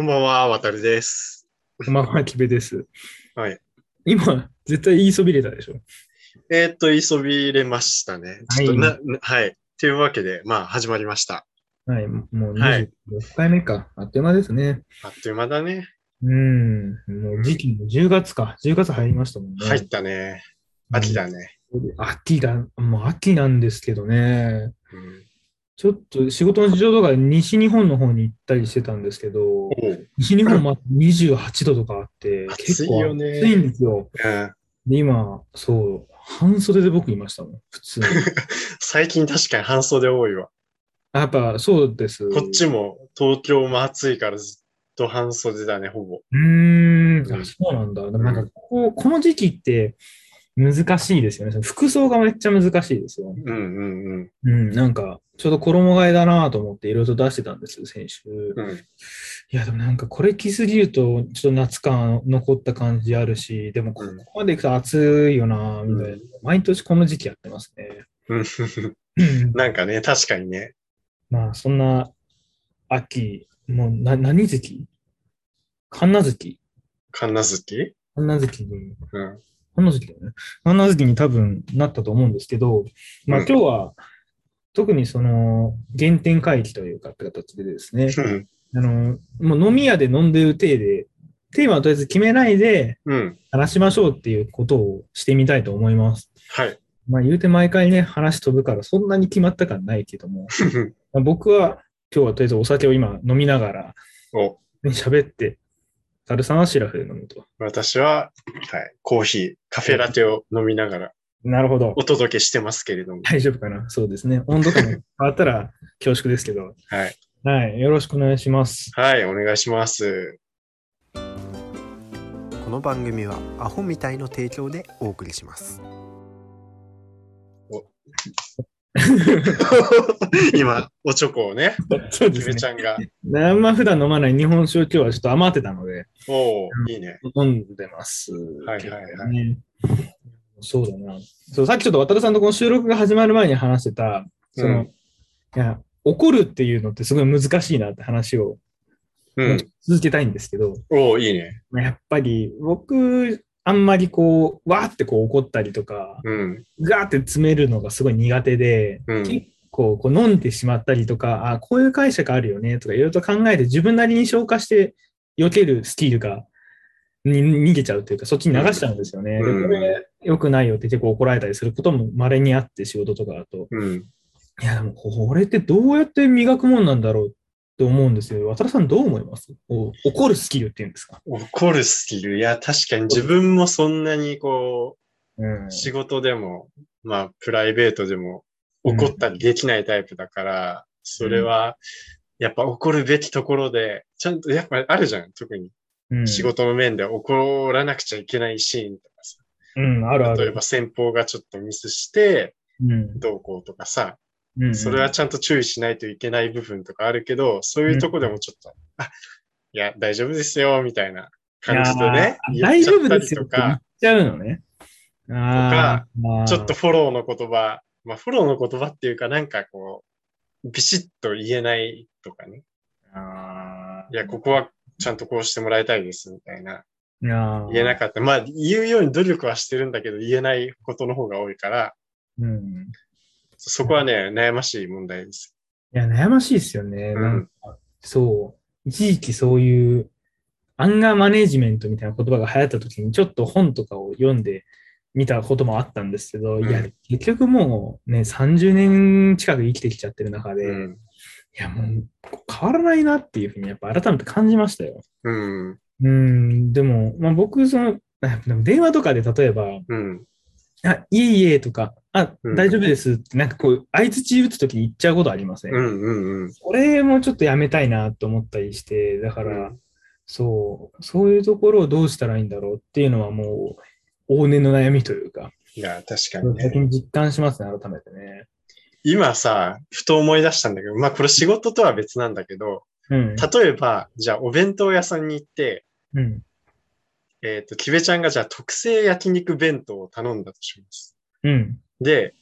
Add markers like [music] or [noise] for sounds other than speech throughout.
こんばんは、渡るです。こんばんは、キベです。はい。今、絶対言いそびれたでしょ。えーっと、言いそびれましたね。ちょっとな、なはい。というわけで、まあ、始まりました。はい、もうはい26回目か。あっという間ですね。あっという間だね。うん。もう時期も10月か。10月入りましたもんね。入ったね。秋だね。秋だ。もう秋なんですけどね。うん、ちょっと仕事の事情とか西日本の方に行ったりしてたんですけど、西日本ま28度とかあって、結構暑いんですよ。今、そう、半袖で僕いましたもん、普通に。[laughs] 最近確かに半袖多いわ。やっぱそうです。こっちも東京も暑いからずっと半袖だね、ほぼ。うーん、そうなんだ。でもなんかこう、この時期って難しいですよね。その服装がめっちゃ難しいですよ。うんうんうん。うん、なんか、ちょうど衣替えだなと思っていろいろと出してたんです、先週。うん、いや、でもなんかこれ着すぎると、ちょっと夏感残った感じあるし、でもこうんこまで行くと暑いよなみたいな。うん毎年この時期やってますね。なんかね、確かにね。まあ、そんな秋、もうな何月？神奈月神奈月？神奈月にうん。神奈月だよね。神奈月に多分なったと思うんですけど、まあうん今日は特にその原点回帰というかって形でですね、うん。あの、もう飲み屋で飲んでる体で、テーマをとりあえず決めないでうん。話しましょうっていうことをしてみたいと思います。はい。まあ言うて毎回ね、話飛ぶからそんなに決まった感ないけども、まあ僕は今日はとりあえずお酒を今飲みながら喋って、タルさんはシラフで飲むと。私は、はい、コーヒー、カフェラテを飲みながらなるほど。お届けしてますけれども。大丈夫かな？そうですね。温度感が変わったら恐縮ですけど。はい。はい。よろしくお願いします。はい、お願いします。この番組はアホみたいの提供でお送りします [laughs] 今、おチョコをね、そうですね。ちゃんが。あんま普段飲まない日本酒を今日はちょっと余ってたので、おおいいね。飲んでます。はいはいはいねそうだな。そう、さっきちょっと渡さんとこの収録が始まる前に話してた、その、うんいや、怒るっていうのってすごい難しいなって話をうん。続けたいんですけど、おおいいね。まあやっぱり僕、あんまりこう、わーってこう怒ったりとか、うん。ガーって詰めるのがすごい苦手で、うん結構こう飲んでしまったりとか、あこういう解釈あるよねとかいろいろと考えて自分なりに消化して避けるスキルがに逃げちゃうというか、そっちに流しちゃうんですよね。うんで、これ良くないよって結構怒られたりすることも稀にあって仕事とかだと。うん。いや、でもこれってどうやって磨くもんなんだろうって思うんですよ。渡田さんどう思います？怒るスキルっていうんですか、怒るスキル？いや、確かに自分もそんなにこうんう、仕事でも、まあ、プライベートでも怒ったりできないタイプだから、それは、やっぱ怒るべきところで、ちゃんと、やっぱあるじゃん。特にうん仕事の面で怒らなくちゃいけないシーンとかさ。うん、あるある。例えば先方がちょっとミスして、うんどうこうとかさ、うんそれはちゃんと注意しないといけない部分とかあるけど、そういうとこでもちょっと、あ、いや、大丈夫ですよ、みたいな感じでね、大丈夫たですよりとか、言っちゃうのね。あーまあちょっとフォローの言葉、まあ、フォローの言葉っていうか、なんかこう、ビシッと言えないとかね。あーいや、ここはちゃんとこうしてもらいたいです、みたいな。いやー言えなかった。まあ、言うように努力はしてるんだけど、言えないことの方が多いから、うん。そこはね、悩ましい問題です。いや、悩ましいですよね。うんなんかそう。一時期そういうアンガーマネジメントみたいな言葉が流行った時にちょっと本とかを読んでみたこともあったんですけど、うんいや、結局もうね、30年近く生きてきちゃってる中で、うん。いや、もう変わらないなっていうふうにやっぱ改めて感じましたよ。うん。うん、でも、まあ僕、その、あ [laughs] でも電話とかで例えば、うん。あ、いえいえとか、あ、うん大丈夫ですって、なんかこう、相づち打つときに言っちゃうことありません、うん。うん。うん。これもちょっとやめたいなと思ったりして、だから、そう、そういうところをどうしたらいいんだろうっていうのはもう、往年の悩みというか、いや、確かにね。最近実感しますね、改めてね。今さ、ふと思い出したんだけど、まあこれ仕事とは別なんだけど、うん。例えば、じゃあお弁当屋さんに行って、うん。えっ、と、キベちゃんがじゃあ特製焼肉弁当を頼んだとします。うん。で、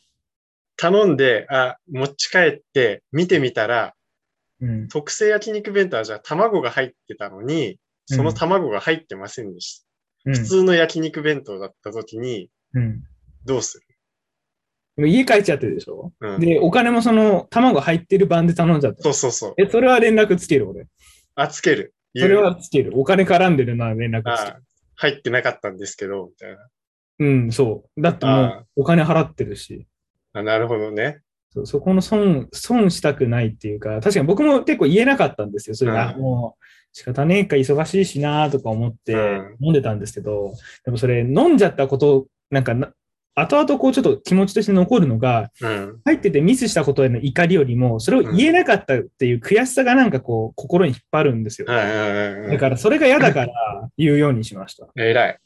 頼んで、あ、持ち帰って見てみたら、うん。特製焼肉弁当はじゃあ卵が入ってたのに、その卵が入ってませんでした。うん普通の焼肉弁当だった時に、うん。どうする？家帰っちゃってるでしょ、うん。で、お金もその卵入ってる版で頼んじゃった。そうそうそう。え、それは連絡つける俺。あ、つける。それはつける。お金絡んでるのは連絡つける。あ入ってなかったんですけど、みたいな。うん、そう。だってもあうお金払ってるし。あなるほどね。そうそこの損、損したくないっていうか、確かに僕も結構言えなかったんですよ。それが、うんもう仕方ねえか忙しいしなとか思ってうん飲んでたんですけど、でもそれ飲んじゃったこと、なんかな、後々こうちょっと気持ちとして残るのが、うん。入っててミスしたことへの怒りよりも、それを言えなかったっていう悔しさがなんかこう、心に引っ張るんですよ。だからそれが嫌だから言うようにしました。偉い。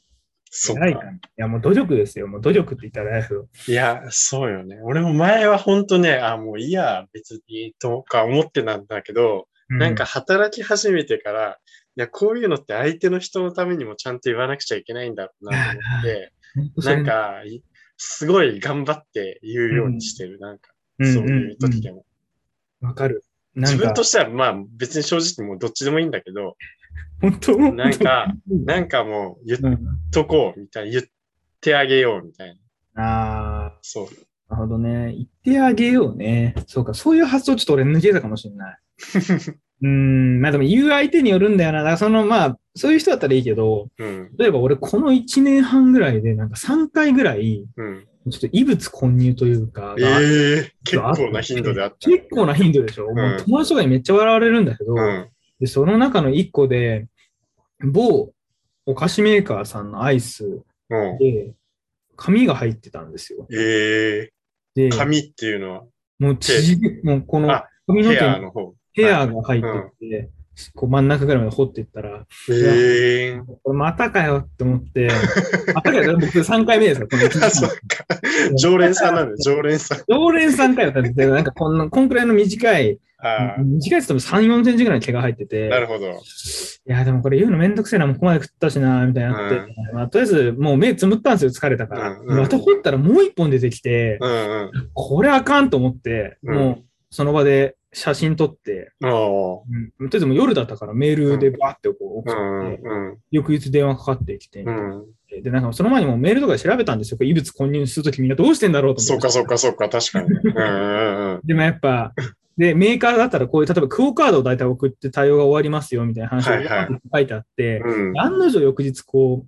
そっか偉いや、もう努力ですよ。もう努力って言ったら。いや、そうよね。俺も前は本当ね、あ、もういいや、別に、とか思ってたんだけど、うなんか、働き始めてから、いや、こういうのって相手の人のためにもちゃんと言わなくちゃいけないんだろうなと思って、なんか、いすごい頑張って言うようにしてる。なんか、うんそういう時でも。わかる。なんか自分としては、まあ別に正直もうどっちでもいいんだけど、[laughs] 本当？なんか、うんなんかもう言っうんとこうみたいな、言ってあげようみたいな。ああ、そう。なるほどね。言ってあげようね。そうか、そういう発想ちょっと俺抜けたかもしれない。[laughs] うーん、まあでも言う相手によるんだよな。だからそのまあ、そういう人だったらいいけど、うん。例えば俺この1年半ぐらいでなんか3回ぐらい、うん。ちょっと異物混入というか、えがえ結構な頻度であった。結構な頻度でしょ、もう友達とかにめっちゃ笑われるんだけど、うん。で、その中の1個で、某お菓子メーカーさんのアイスうん。で、紙が入ってたんですよ。えでえ、紙っていうのは、もう縮め、もうこのあ髪の毛の方。ヘアが入ってて、こう真ん中ぐらいまで掘っていったら、ええこれまたかよって思って、またかよ、僕3回目ですよ、この1あ、[laughs] そっか。常連さんなんだよ、常連さん。常連さんかよってなんかこんな、こんくらいの短い、あ短いって言っても3、4センチぐらいの毛が入ってて、あ、なるほど。いや、でもこれ言うのめんどくせえな、もうここまで食ったしな、みたいになって、まあ、とりあえずもう目つむったんですよ、疲れたから。うんうんまた掘ったらもう一本出てきて、うんうん。これあかんと思って、うんもうその場で写真撮って、おうん、とりあえずもう夜だったからメールでバーってこう送ーって、うんうん翌日電話かかってきて、うん。で、なんかその前にもうメールとかで調べたんですよ。異物混入するときみんなどうしてんだろうと思って。そっかそっかそっか、確かに。[laughs] でもやっぱ、で、メーカーだったらこういう、例えばクオカードを大体送って対応が終わりますよみたいな話はいはいが書いてあって、うん案の定翌日こ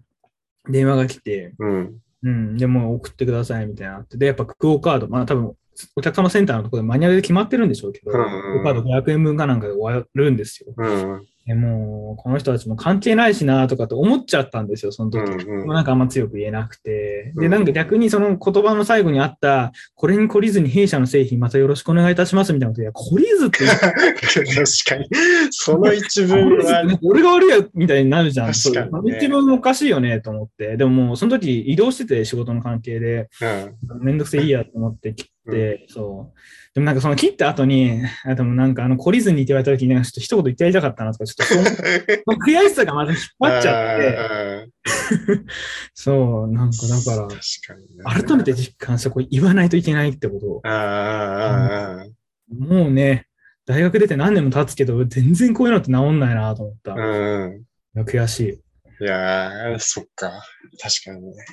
う、電話が来て、うん。うん、でもう送ってくださいみたいなって、で、やっぱクオカード、まあ多分、お客様センターのところでマニュアルで決まってるんでしょうけど、クうんカード500円分かなんかで終わるんですよ。うん。でもう、この人たちも関係ないしなとかって思っちゃったんですよ、その時。うんうんなんかあんま強く言えなくて。で、うんなんか逆にその言葉の最後にあった、これに懲りずに弊社の製品またよろしくお願いいたしますみたいなことで、いや、懲りずって [laughs] 確かに。その一文は、[laughs] 俺が悪いよみたいになるじゃん。確かにね一文おかしいよねと思って。でももうその時移動してて仕事の関係で、うん。めんどくせえいいやと思って切って、そう。でもなんかその切った後に、あでもなんかあの懲りずにって言われた時に、なんかちょっと一言言ってやりたかったなとか、ちょっと [laughs] 悔しさがまた引っ張っちゃって、て。[laughs] そう、なんかだから。改めて実感してこれ言わないといけないってことを。ああ、ああ、もうね、大学出て何年も経つけど、全然こういうのって治んないなと思った。うん。悔しい。いやー、そっか。確かにね。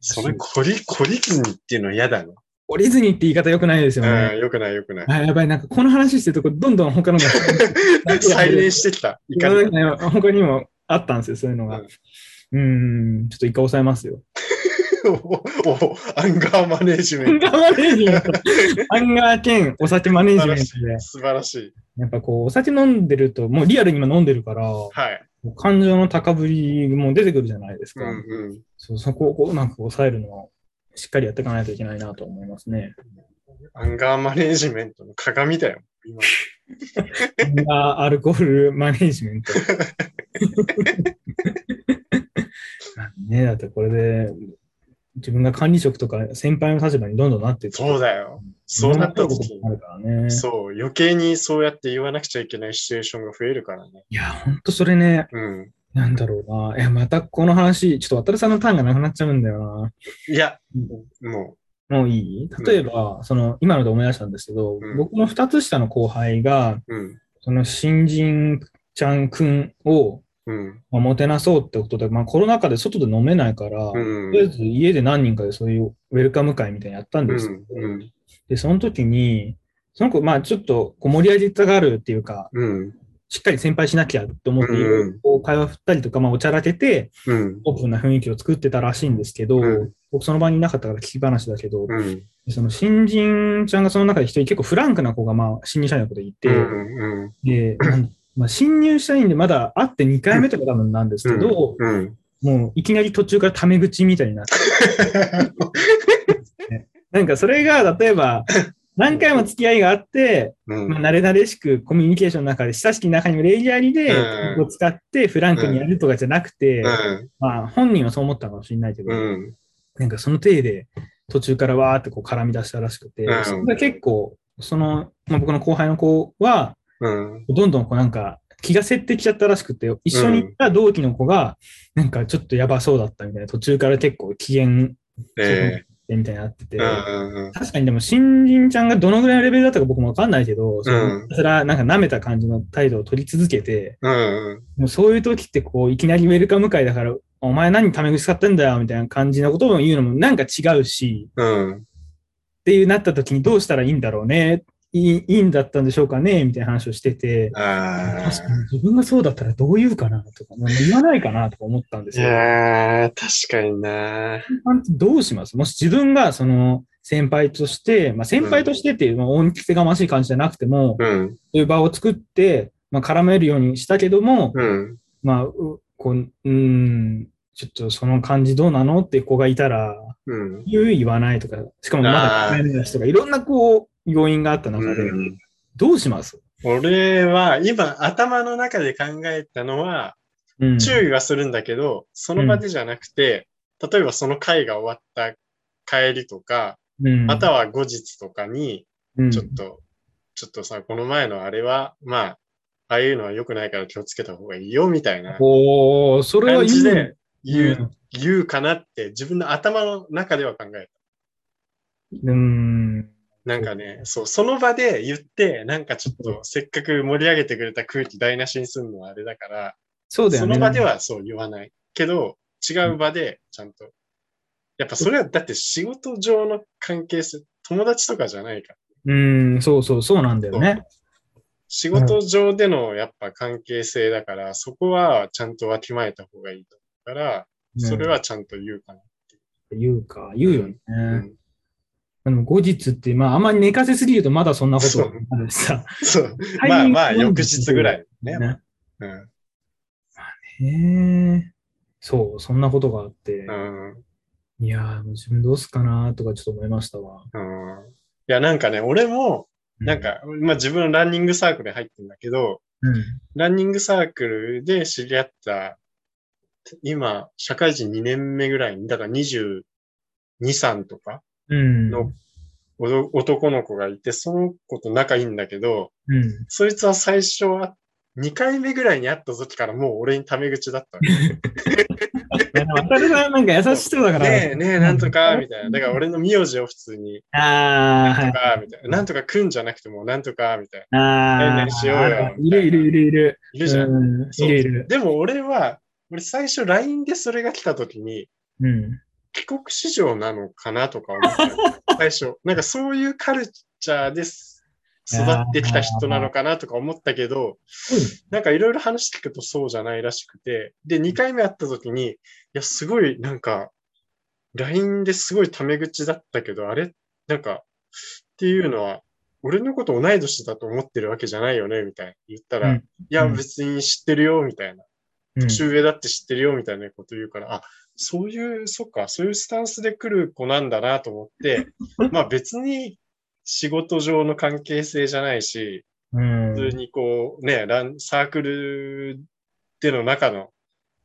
それ、懲り、懲りずにっていうの嫌だね。懲りずにって言い方良くないですようん、ね。よくないよくない。あやばい、なんかこの話してるとこ、どんどん他のが [laughs] 再燃してきた。怒りが。[laughs] 他にもあったんですよ、そういうのが。うん、ん、ちょっと一回抑えますよ。[laughs] おおアンガーマネージメント。アンガーマネージメント。アンガー兼お酒マネージメントで。素晴らしい。やっぱこう、お酒飲んでると、もうリアルに今飲んでるから、はい。感情の高ぶりも出てくるじゃないですか。うんうん。そうそこをこううまく抑えるのをしっかりやっていかないといけないなと思いますね。アンガーマネージメントの鏡だよ。今アンガーアルコールマネージメント。まあね、だってこれで自分が管理職とか先輩の立場にどんどんなってそうだよ。そうなった時にことになるからね。そう、余計にそうやって言わなくちゃいけないシチュエーションが増えるからね。いや、ほんとそれね、うん。なんだろうな。いや、またこの話、ちょっと渡さんのターンがなくなっちゃうんだよいや、な。ももういい？例えば、その、今ので思い出したんですけど、うん僕の二つ下の後輩が、う、うん。その新人ちゃんくんを、うん。まあ、もてなそうってことで、まあコロナ禍で外で飲めないから、うんとりあえず家で何人かでそういうウェルカム会みたいなのやったんうですよ。ん。うん。で、その時に、その子、まあちょっとこう盛り上げたがるっていうか、うん。しっかり先輩しなきゃって思って、こう会話振ったりとか、まあおちゃらけて、うん。オープンな雰囲気を作ってたらしいんですけど、うん僕その場にいなかったから聞き話だけど、うん。その新人ちゃんがその中で一人結構フランクな子がまあ新入社員の子でいて、うん。で、まあ、新入社員でまだ会って2回目とか多分なんですけど、うん。もういきなり途中からタメ口みたいになって、[laughs] なんかそれが例えば何回も付き合いがあって、うん。まあ、慣れ慣れしくコミュニケーションの中で親しき中にも礼儀ありで、うんを使ってフランクにやるとかじゃなくて、うん。まあ本人はそう思ったかもしれないけど、うん。なんかその体で途中からわーってこう絡み出したらしくて、うんそれが結構、その、まあ、僕の後輩の子は、うん。どんどんこうなんか気がせってきちゃったらしくて、一緒に行った同期の子が、なんかちょっとやばそうだったみたいな、途中から結構機嫌えみたいになってて。確かにでも新人ちゃんがどのぐらいのレベルだったか僕もわかんないけど、そのうんそれはなんか舐めた感じの態度を取り続けて、うん。もうそういう時ってこういきなりウェルカム会だから、お前何タメ口使ってんだよみたいな感じのことを言うのもなんか違うし、うん。っていうなった時にどうしたらいいんだろうね、いいいいんだったんでしょうかね？みたいな話をしてて、あ確かに自分がそうだったらどう言うかなとか、言わないかなとか思ったんですよ。やー、確かにな。どうします？もし自分がその先輩として、まあ、先輩としてっていう、まあ、恩着せがましい感じじゃなくても、そうん。ういう場を作って、まあ、絡めるようにしたけども、うん。まあ、うこう、ん、ちょっとその感じどうなの？って子がいたら、うん。言う言わないとか、しかもまだあー1回目だしとか、いろんなこう、要因があった中で、うん。どうします？俺は今頭の中で考えたのはうん。注意はするんだけど、その場でじゃなくて、例えばその会が終わった帰りとか、うん、または後日とかに、うん、ちょっと、ちょっとさ、この前のあれは、まあ、ああいうのは良くないから気をつけた方がいいよ、みたいなおー、それは感じで言う、うん。言うかなって自分の頭の中では考えうん。た。なんかね、そう、その場で言って、なんかちょっとせっかく盛り上げてくれた空気台無しにするのはあれだから、そうだよね。その場ではそう言わない。けど、違う場でちゃんと。やっぱそれはだって仕事上の関係性、友達とかじゃないから。うん、そうそう、そうなんだよね。仕事上でのやっぱ関係性だから、そこはちゃんとわきまえた方がいいと思うから、それはちゃんと言うかな。うん、言うか、言うよね。うんでも後日って、まあ、あんまり寝かせすぎるとまだそんなことになるしさ。そう。まあまあ、翌日ぐらいね。ねうん。へえ。そう、そんなことがあって。うん。いやー、自分どうすっかなとかちょっと思いましたわ。うん。いや、なんかね、俺も、なんか、まあ自分のランニングサークルに入ってるんだけど、うん、ランニングサークルで知り合った、今、社会人2年目ぐらいに、だから22、3とかうん。のおど男の子がいて、その子と仲いいんだけど、うん。そいつは最初は、2回目ぐらいに会った時からもう俺にタメ口だった。[laughs] 渡るさんなんか優しそうだから。ねえ、ねえ、[laughs] なんとか、みたいな。だから俺の名字を普通に、ああ、はい。なんとか、みたいな。なんとかくんじゃなくても、なんとか、みたいな。ああ、何々しようよいるいるいるいる。いるじゃん。いるいる。でも俺は、俺最初 LINE でそれが来た時に、うん。帰国子女なのかなとか思ったよ。最初。なんかそういうカルチャーです。育ってきた人なのかなとか思ったけど、なんかいろいろ話聞くとそうじゃないらしくて、で、2回目会った時に、いや、すごいなんか、LINE ですごいタメ口だったけど、あれ？なんか、っていうのは、俺のこと同い年だと思ってるわけじゃないよねみたいな言ったら、うんいや、うん別に知ってるよ、みたいな。うん年上だって知ってるよ、みたいなこと言うから、あ、そういう、そっか、そういうスタンスで来る子なんだなと思って、[laughs] まあ別に仕事上の関係性じゃないし、うん。普通にこう、ね、ラン、サークルでの中の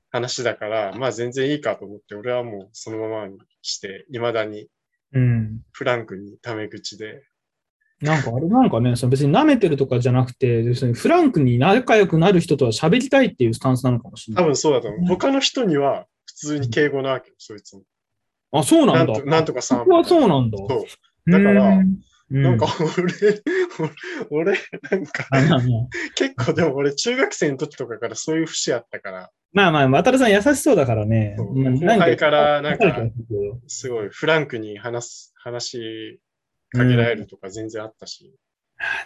話だから、まあ全然いいかと思って、俺はもうそのままにして、未だにうん。フランクにタメ口で。なんかあれなんかね、その別に舐めてるとかじゃなくて、にフランクに仲良くなる人とは喋りたいっていうスタンスなのかもしれない。多分そうだと思う。他の人には普通に敬語なわけよ、そいつも。あ、そうなんんとなんとかさん。僕はそうなんだ。そう。だからなんか俺、[laughs] 俺、なんか、結構でも俺中学生の時とかからそういう節あったから、まあまあ、渡るさん優しそうだからね。後輩からなんかすごいフランクに話す、話しかけられるとか全然あったし、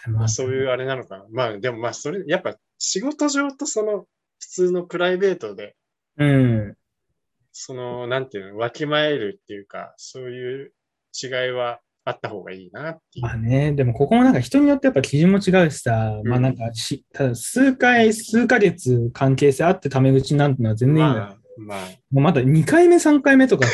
まあ、そういうあれなのかな。まあでもまあそれ、やっぱ仕事上とその普通のプライベートで、うん。その、なんていうの、わきまえるっていうか、そういう違いはあった方がいいなっていうま。あね、でもここもなんか人によってやっぱ基準も違うしさ、まあなんかし、ただ数回、数ヶ月関係性あってタメ口なんてのは全然いいんだよ。まあ、まあ、もうまだ2回目、3回目とか、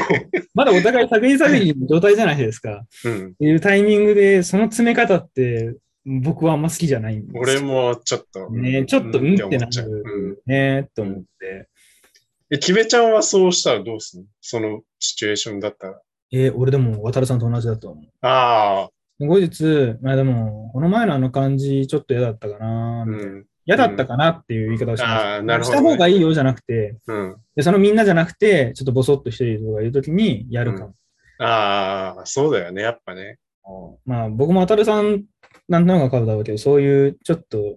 [laughs] まだお互い探り探りの状態じゃないですか。うん。っていうタイミングで、その詰め方って、僕はあんま好きじゃないんですよ俺もちょっと。ね、ちょっとうんってな思っちゃう。うん。るね、と思って。え、キベちゃんはそうしたらどうするの？そのシチュエーションだったら。えー俺でも渡るさんと同じだと思う。ああ、後日、まあでも、この前のあの感じ、ちょっと嫌だったかな、たいな。ん。嫌だったかなっていう言い方をしました。ああ、なるほど、した方がいいよじゃなくて、うん。でそのみんなじゃなくて、ちょっとボソッと一人とかいうときにやるかも。ああ、そうだよね、やっぱね。まあ僕も渡るさんなんとなくわかるだろうけど、そういうちょっと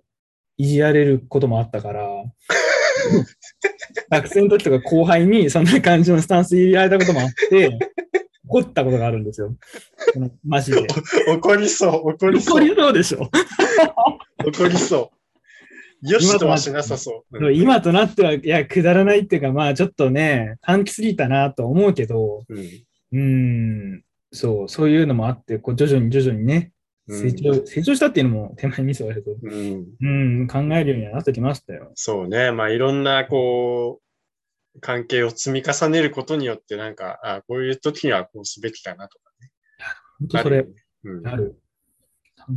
いじられることもあったから、[laughs] 学生の時とか後輩にそんな感じのスタンス入れられたこともあって、怒ったことがあるんですよ。マジで。怒りそう、怒り怒そう、りそうでしょ。怒りそう。よしとはしなさそう。うん今となっては、いや、くだらないっていうか、まあちょっとね、短期すぎたなと思うけど、うんうーん、そう、そういうのもあって、こう徐々に徐々にね、成長、成長したっていうのも手前にミスはあるけど、うん、うん、考えるようにはなってきましたよ。そうね。まあ、いろんな、こう、関係を積み重ねることによって、なんか、あこういう時にはこうすべきだなとか本当それある。う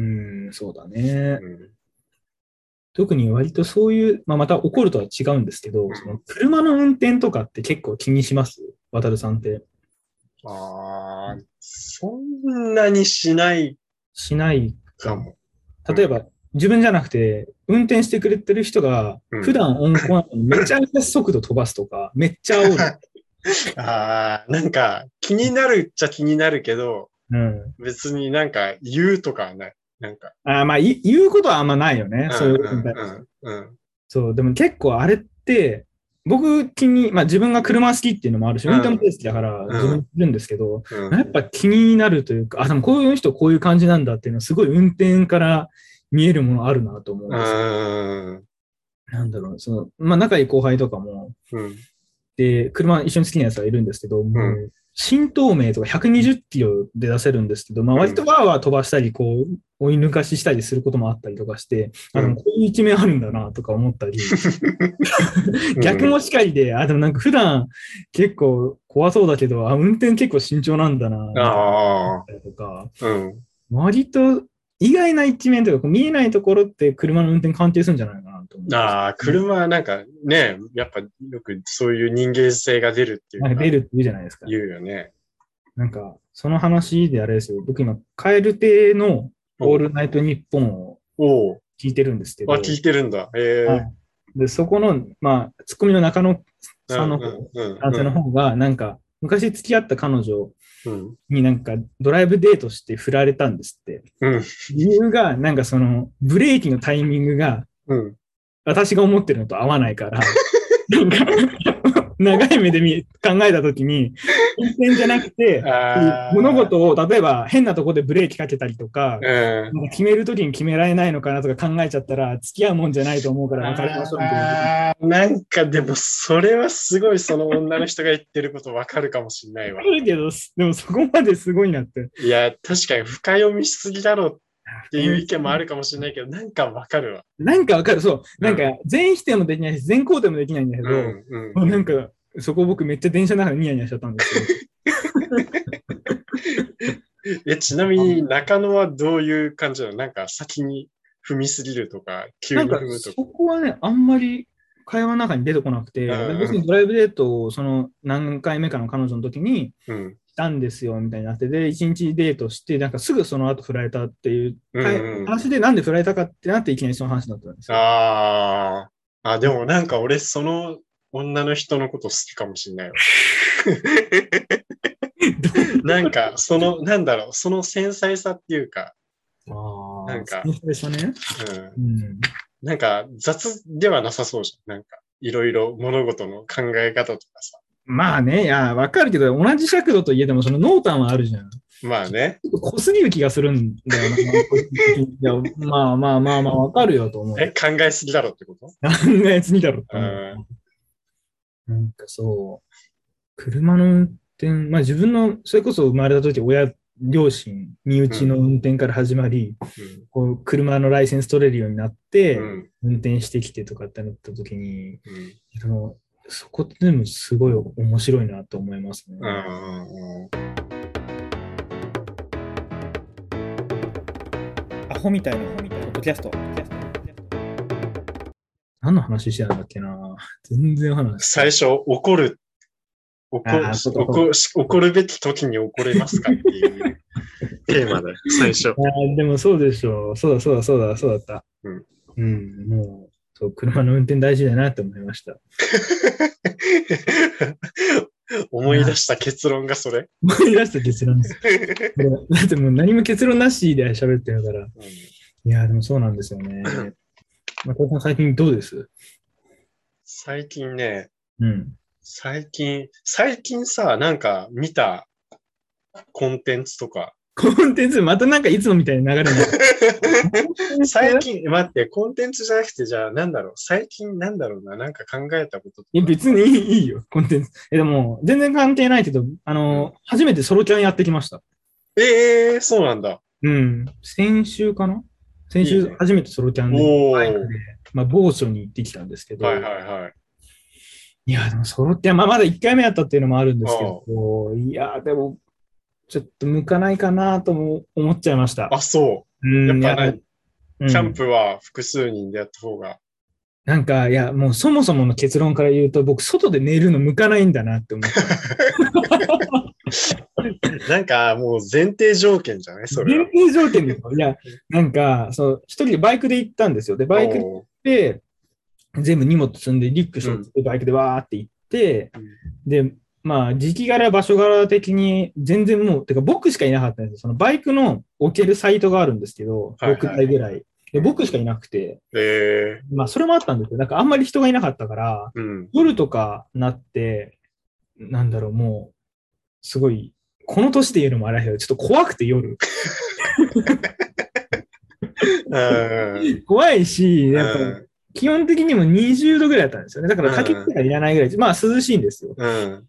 んうん、そうだね。うん特に割とそういう、まあ、また怒るとは違うんですけど、その車の運転とかって結構気にします？渡るさんって。ああ、そんなにしないしないかも。例えば、自分じゃなくて、運転してくれてる人がうん、普段温厚なのにめちゃめちゃ速度飛ばすとか、[laughs] めっちゃ煽る。[laughs] ああ、なんか気になるっちゃ気になるけど、うん。別になんか言うとかはない。なんか。あーまあ、い言うことはあんまないよね。そういうことに対してそう、でも結構あれって、僕気に、まあ自分が車好きっていうのもあるし、うん運転も大好きだからん自分するんですけど、うんやっぱ気になるというか、あ、でもこういう人こういう感じなんだっていうのはすごい運転から見えるものあるなと思うんうですよ。ん。なんだろう、その、まあ仲いい後輩とかも、うん。で、車一緒に好きなやつがいるんですけど、もう、新東名とか120キロで出せるんですけど、まあ割とわーわー飛ばしたり、こう、追い抜かししたりすることもあったりとかして、あ、でもこういう一面あるんだなとか思ったり、[laughs] 逆もしかりで、あ、でもなんか普段結構怖そうだけど、あ、運転結構慎重なんだな、あとか、あ、うん。割と意外な一面というか、見えないところって車の運転関係するんじゃないかなと思う。ああ、車はなんかね、やっぱよくそういう人間性が出るっていうなんかか出るって言うじゃないですか。言うよね。なんか、その話であれですよ。僕今、カエル亭のオールナイトニッポンを聞いてるんですけど、あ、聞いてるんだ。ええはいで、そこの、まあ、ツッコミの中野さんの方、うん男性の方が、なんか、昔付き合った彼女うん。になんかドライブデートして振られたんですって。うん。理由が、なんかその、ブレーキのタイミングがうん。私が思ってるのと合わないから、なんか、長い目で見考えたときに、運転じゃなくて、物事を、例えば変なとこでブレーキかけたりとか、うん。決めるときに決められないのかなとか考えちゃったら、付き合うもんじゃないと思うから別れましょうみたいな。なんかでもそれはすごいその女の人が言ってることわかるかもしれないわわ。かるけど、でもそこまですごいなって。いや、確かに深読みしすぎだろうっていう意見もあるかもしれないけど、なんかわかるわ。なんかわかる、そう。なんか全否定もできないし、全肯定もできないんだけど、うん。うんなんか、そこ僕めっちゃ電車の中でニヤニヤしちゃったんですよ。[laughs] え、ちなみに中野はどういう感じなの？なんか先に踏みすぎるとか、急に踏むとそか。こはね、あんまり会話の中に出てこなくて、別にドライブデートをその何回目かの彼女の時にうん。したんですよみたいになって、で、一日デートして、なんかすぐその後振られたっていう、うんうん話でなんで振られたかってなっていきなりその話になったんですよ。ああ。あ、でもなんか俺その女の人のこと好きかもしれないわ。[laughs] なんか、その、なんだろう、その繊細さっていうか、あなんかそうでしたね。うん、うん。なんか雑ではなさそうじゃん。なんか、いろいろ物事の考え方とかさ。まあね、いや、わかるけど、同じ尺度といえども、その濃淡はあるじゃん。まあね。ちょっと濃すぎる気がするんだよな。いや、まあまあまあまあ、わかるよと思う。え、考えすぎだろってこと？考えすぎだろって思ううんなんかそう、車の運転、まあ自分の、それこそ生まれた時、親、両親、身内の運転から始まり、こう車のライセンス取れるようになって、うん。うん。運転してきてとかってなった時に、うん。そのそこってでもすごい面白いなと思いますね。うんうんうん。アホみたいな、アホみたいな、ポッドキャスト。何の話してたんだっけな全然話最初、怒る。怒怒怒るべき時に怒れますかっていうテーマで、最初。あーでもそうでしょう。そうだそうだそうだそうだった。うん。うん、もう、そう、車の運転大事だなって思いました。思い出した結論がそれ。思い出した結論です。だってもう何も結論なしで喋ってるから。いやー、でもそうなんですよね。まあ、小田さん最近どうです？最近ね、うん。最近、最近さ、なんか見たコンテンツとか、コンテンツ、またなんかいつもみたいな流れに [laughs] 最近、待って、コンテンツじゃなくて、じゃあ、なんだろう、最近なんだろうな、なんか考えたこととか。いや、別にいいよ、コンテンツ。え、でも、全然関係ないけど、あの、初めてソロキャンやってきました。ええー、そうなんだ。うん。先週かな？先週初めてソロキャンで、バイクで、まあ、某所に行ってきたんですけど、はいはいはい。いや、でもソロキャン、まあ、まだ1回目やったっていうのもあるんですけど、いや、でも、ちょっと向かないかなとも思っちゃいました。あ、そうう。んやっぱね、いやうんキャンプは複数人でやった方が。なんか、いや、もうそもそもの結論から言うと、僕、外で寝るの向かないんだなって思った。[laughs] [laughs] なんかもう前提条件じゃない？それ前は。提条件ですよ。いや、なんか、そう、一人でバイクで行ったんですよ。で、バイクおーで、全部荷物積んで、リュック背負って、バイクでわーって行って、で、まあ、時期柄、場所柄的に、全然もう、てか僕しかいなかったんですよ。そのバイクの置けるサイトがあるんですけど、はいはい6台ぐらい。で、僕しかいなくて、えまあ、それもあったんですよ。なんかあんまり人がいなかったから、ー、うん。夜とかなって、なんだろう、もう、すごい、この年で言うのもあれだけど、ちょっと怖くて夜。うん怖いし、やっぱうん気本的にも20度ぐらいだったんですよね。だから、焚き火がいらないぐらい。まあ、涼しいんですよ。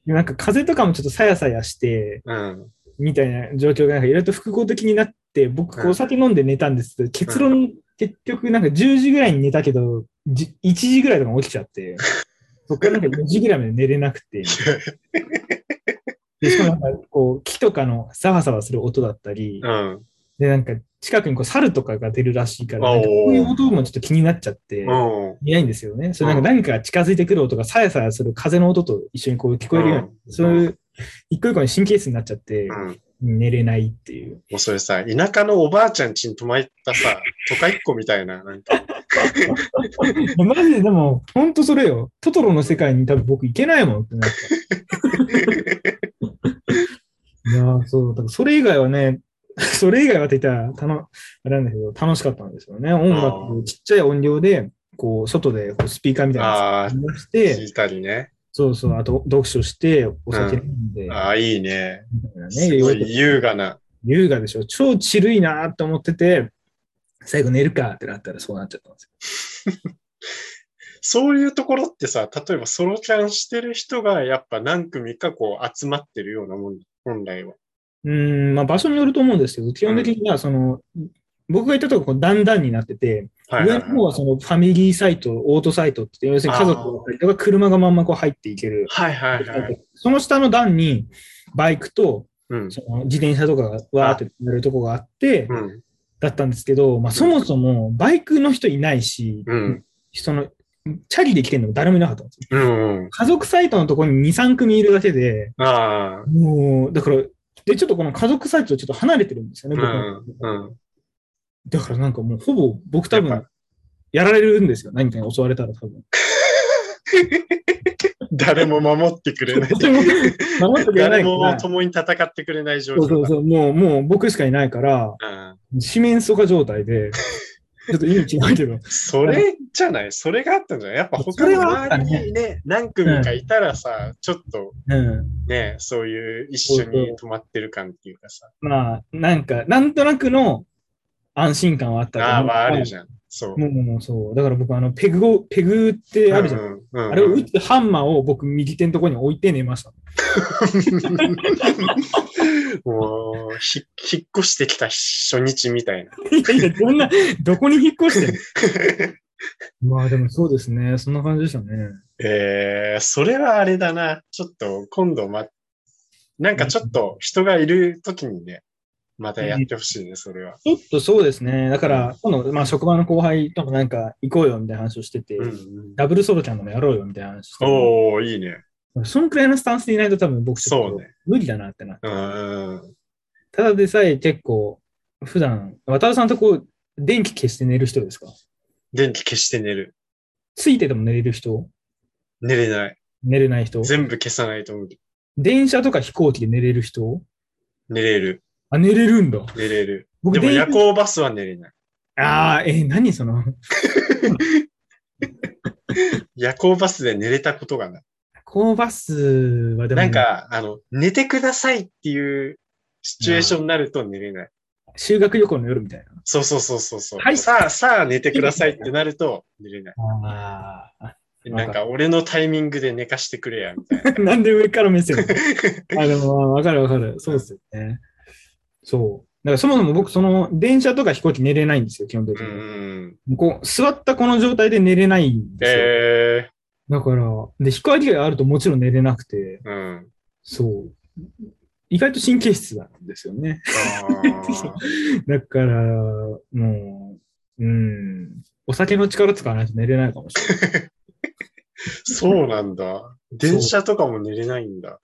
なんか風とかもちょっとさやさやして、うん。みたいな状況がなんかいろいろと複合的になって、僕、お酒飲んで寝たんですけど、結論、結局なんか10時ぐらいに寝たけど、じ1時ぐらいとか起きちゃって、[laughs] そこからなんか4時ぐらいまで寝れなくて、[laughs] でしかもなんかこう、木とかのサワサワする音だったり、うん。で、なんか近くにこう猿とかが出るらしいから、こういう音もちょっと気になっちゃって、うん。いないんですよね。それなんか何か近づいてくる音がさやさやする風の音と一緒にこう聞こえるように、うんそういう一個一個に神経質になっちゃって、うん。寝れないっていう。もうそれさ、田舎のおばあちゃん家に泊まったさ、都会っ子みたいな、なんか。[laughs] マジででも、ほんとそれよ。トトロの世界に多分僕行けないもんってなった。いやーそう、だからそれ以外はね、[laughs] それ以外はって言ったら、たのあれなんだけど、楽しかったんですよね。音あ楽、ちっちゃい音量で、こう、外でこうスピーカーみたいなあのをし聞て、いたりね。そうそう、あと読書して、お酒飲んで、ああ、いいね。ね、すごい優雅な。優雅でしょ。超チルいなーって思ってて、最後寝るかってなったらそうなっちゃったんですよ。[laughs] そういうところってさ、例えばソロキャンしてる人がやっぱ何組かこう集まってるようなもん、本来は。うーん、まあ場所によると思うんですけど、基本的にはその、僕が行ったところこう段々になってて、はいはいはい。上の方はそのファミリーサイト、オートサイトって要するに家族だったりとか車がまんまこう入っていける。はいはいはい。その下の段にバイクとうん。その自転車とかがわーってやるとこがあって、うん。だったんですけど、まあそもそもバイクの人いないし、うん。その、チャリで来てるのも誰もいなかったんですよ。うん。うん。家族サイトのところに2、3組いるだけで、ああ。もう、だから、で、ちょっとこの家族サイトとちょっと離れてるんですよね、う僕はん。うん。だからなんかもうほぼ僕多分、やられるんですよ。何かに襲われたら多分。[laughs] 誰も守ってくれない。守ってくれな誰いから。も共に戦ってくれない状況そうそうそう、もう、もう僕しかいないから、だ。四面楚歌状態で、ちょっと意味違うけど、うんそれじゃない？それがあったんじゃない？やっぱ他の周りにね、何組かいたらさ、ちょっとうん。ね、そういう一緒に泊まってる感っていうかさ。まあ、なんか、なんとなくの安心感はあったああ、まああるじゃん。そう。もうもうそう。だから僕、あの、ペグを、ペグってあるじゃん。うんうんうんあれを打つハンマーを僕、右手のところに置いて寝ました。[laughs] もう、ひ引っ越してきた初日みたいな。いやいや、どんな、[laughs] どこに引っ越してんの？[laughs] まあでもそうですね。そんな感じでしたね。えー、それはあれだな。ちょっと今度ま、なんかちょっと人がいるときにね、またやってほしいね、それは。ちょっとそうですね。だから、今度、まあ職場の後輩ともなんか行こうよみたいな話をしてて、うんうん、ダブルソロちゃんでもやろうよみたいな話してておー、いいね。そのくらいのスタンスでいないと多分僕ちょっとそうね。無理だなってなって。うん。ただでさえ結構、普段、渡田さんとこう、電気消して寝る人ですか？電気消して寝る。ついてても寝れる人？寝れない。寝れない人？全部消さないと無理。電車とか飛行機で寝れる人？寝れる。あ、寝れるんだ。寝れる。僕でも電夜行バスは寝れない。ああ、えー何その、[laughs] 夜行バスで寝れたことがない。コーバスはでも、なんか、あの、寝てくださいっていうシチュエーションになると寝れない。修学旅行の夜みたいな。そうそうそうそうそう、はいさあ、さあ寝てくださいってなると寝れない。ああ。なんか、俺のタイミングで寝かしてくれや、みたいな。[laughs] なんで上から目線？[laughs] あ、でも、わかるわかる。そうですよね。そう。だからそもそも僕、その、電車とか飛行機寝れないんですよ、基本的うに。ん。こう、座ったこの状態で寝れないんですよ。えだから、で、光があるともちろん寝れなくて、ー、うん。そう。意外と神経質なんですよね。[laughs] だから、もう、うん、お酒の力使わないと寝れないかもしれない。[laughs] そうなんだ。電車とかも寝れないんだ。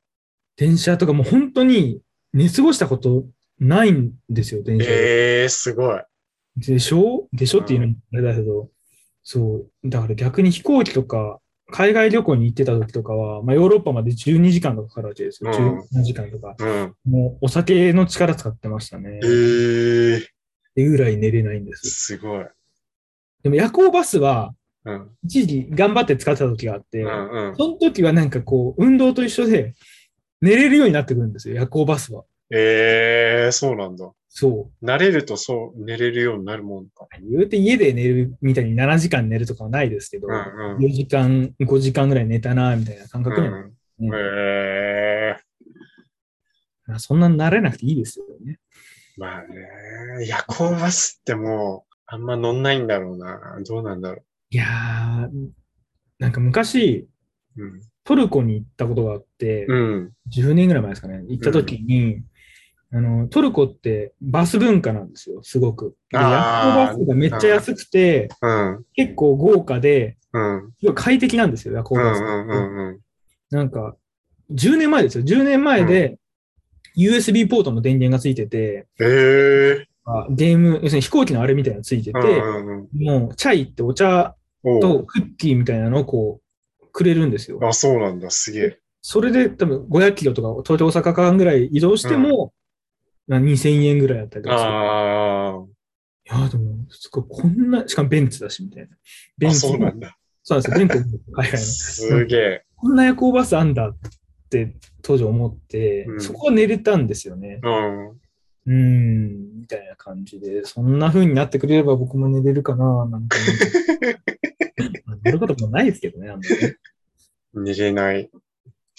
電車とかもう本当に寝過ごしたことないんですよ、電車で。えー、すごい。でしょ？でしょっていうのもあれだけど、そう。だから逆に飛行機とか、海外旅行に行ってた時とかは、まあヨーロッパまで12時間とかかかるわけですよ。うん17時間とか。うん。もうお酒の力使ってましたね。えー、でぐらい寝れないんです。すごい。でも夜行バスは、うん。一時頑張って使ってた時があって、うんうん。その時はなんかこう、運動と一緒で、寝れるようになってくるんですよ、夜行バスは。えー、そうなんだ。そ慣れるとそう、寝れるようになるもんか。う。言うて家で寝るみたいに7時間寝るとかはないですけど、うんうん。4時間、5時間ぐらい寝たな、みたいな感覚には、うんうんえまあ、そんなに慣れなくていいですよね。ー、まあね、夜行バスってもう、あんま乗んないんだろうな。どうなんだろいやー、なんか昔、う。うん。トルコに行ったことがあって、うん。10年ぐらい前ですかね、行った時に、あの、トルコってバス文化なんですよ、すごく。で夜行バスがめっちゃ安くて、うん。結構豪華で、うん。すごい快適なんですよ、夜行うん。バス。うん。うん。なんか、10年前ですよ。10年前で、USB ポートの電源がついてて、えー。あゲーム、要するに飛行機のあれみたいなのついてて、うんうんうん。もう、チャイってお茶とクッキーみたいなのをこう、くれるんですよ。あ、そうなんだ。すげえ。それで多分500キロとか東京大阪間ぐらい移動しても、まあ2000円ぐらいだったりとかして。あいや、でも、すごい、こんな、しかもベンツだし、みたいな。ベあ。あ、ンツそうなんだ。そうなんですよ、ベンツ。海外の。すげえ。こんな夜行バスあんだって当時思って、うんそこは寝れたんですよね。うん。うーん、みたいな感じで、そんな風になってくれれば僕も寝れるかな、なんか [laughs] 寝ることもないですけどね、あんまりね。寝れない。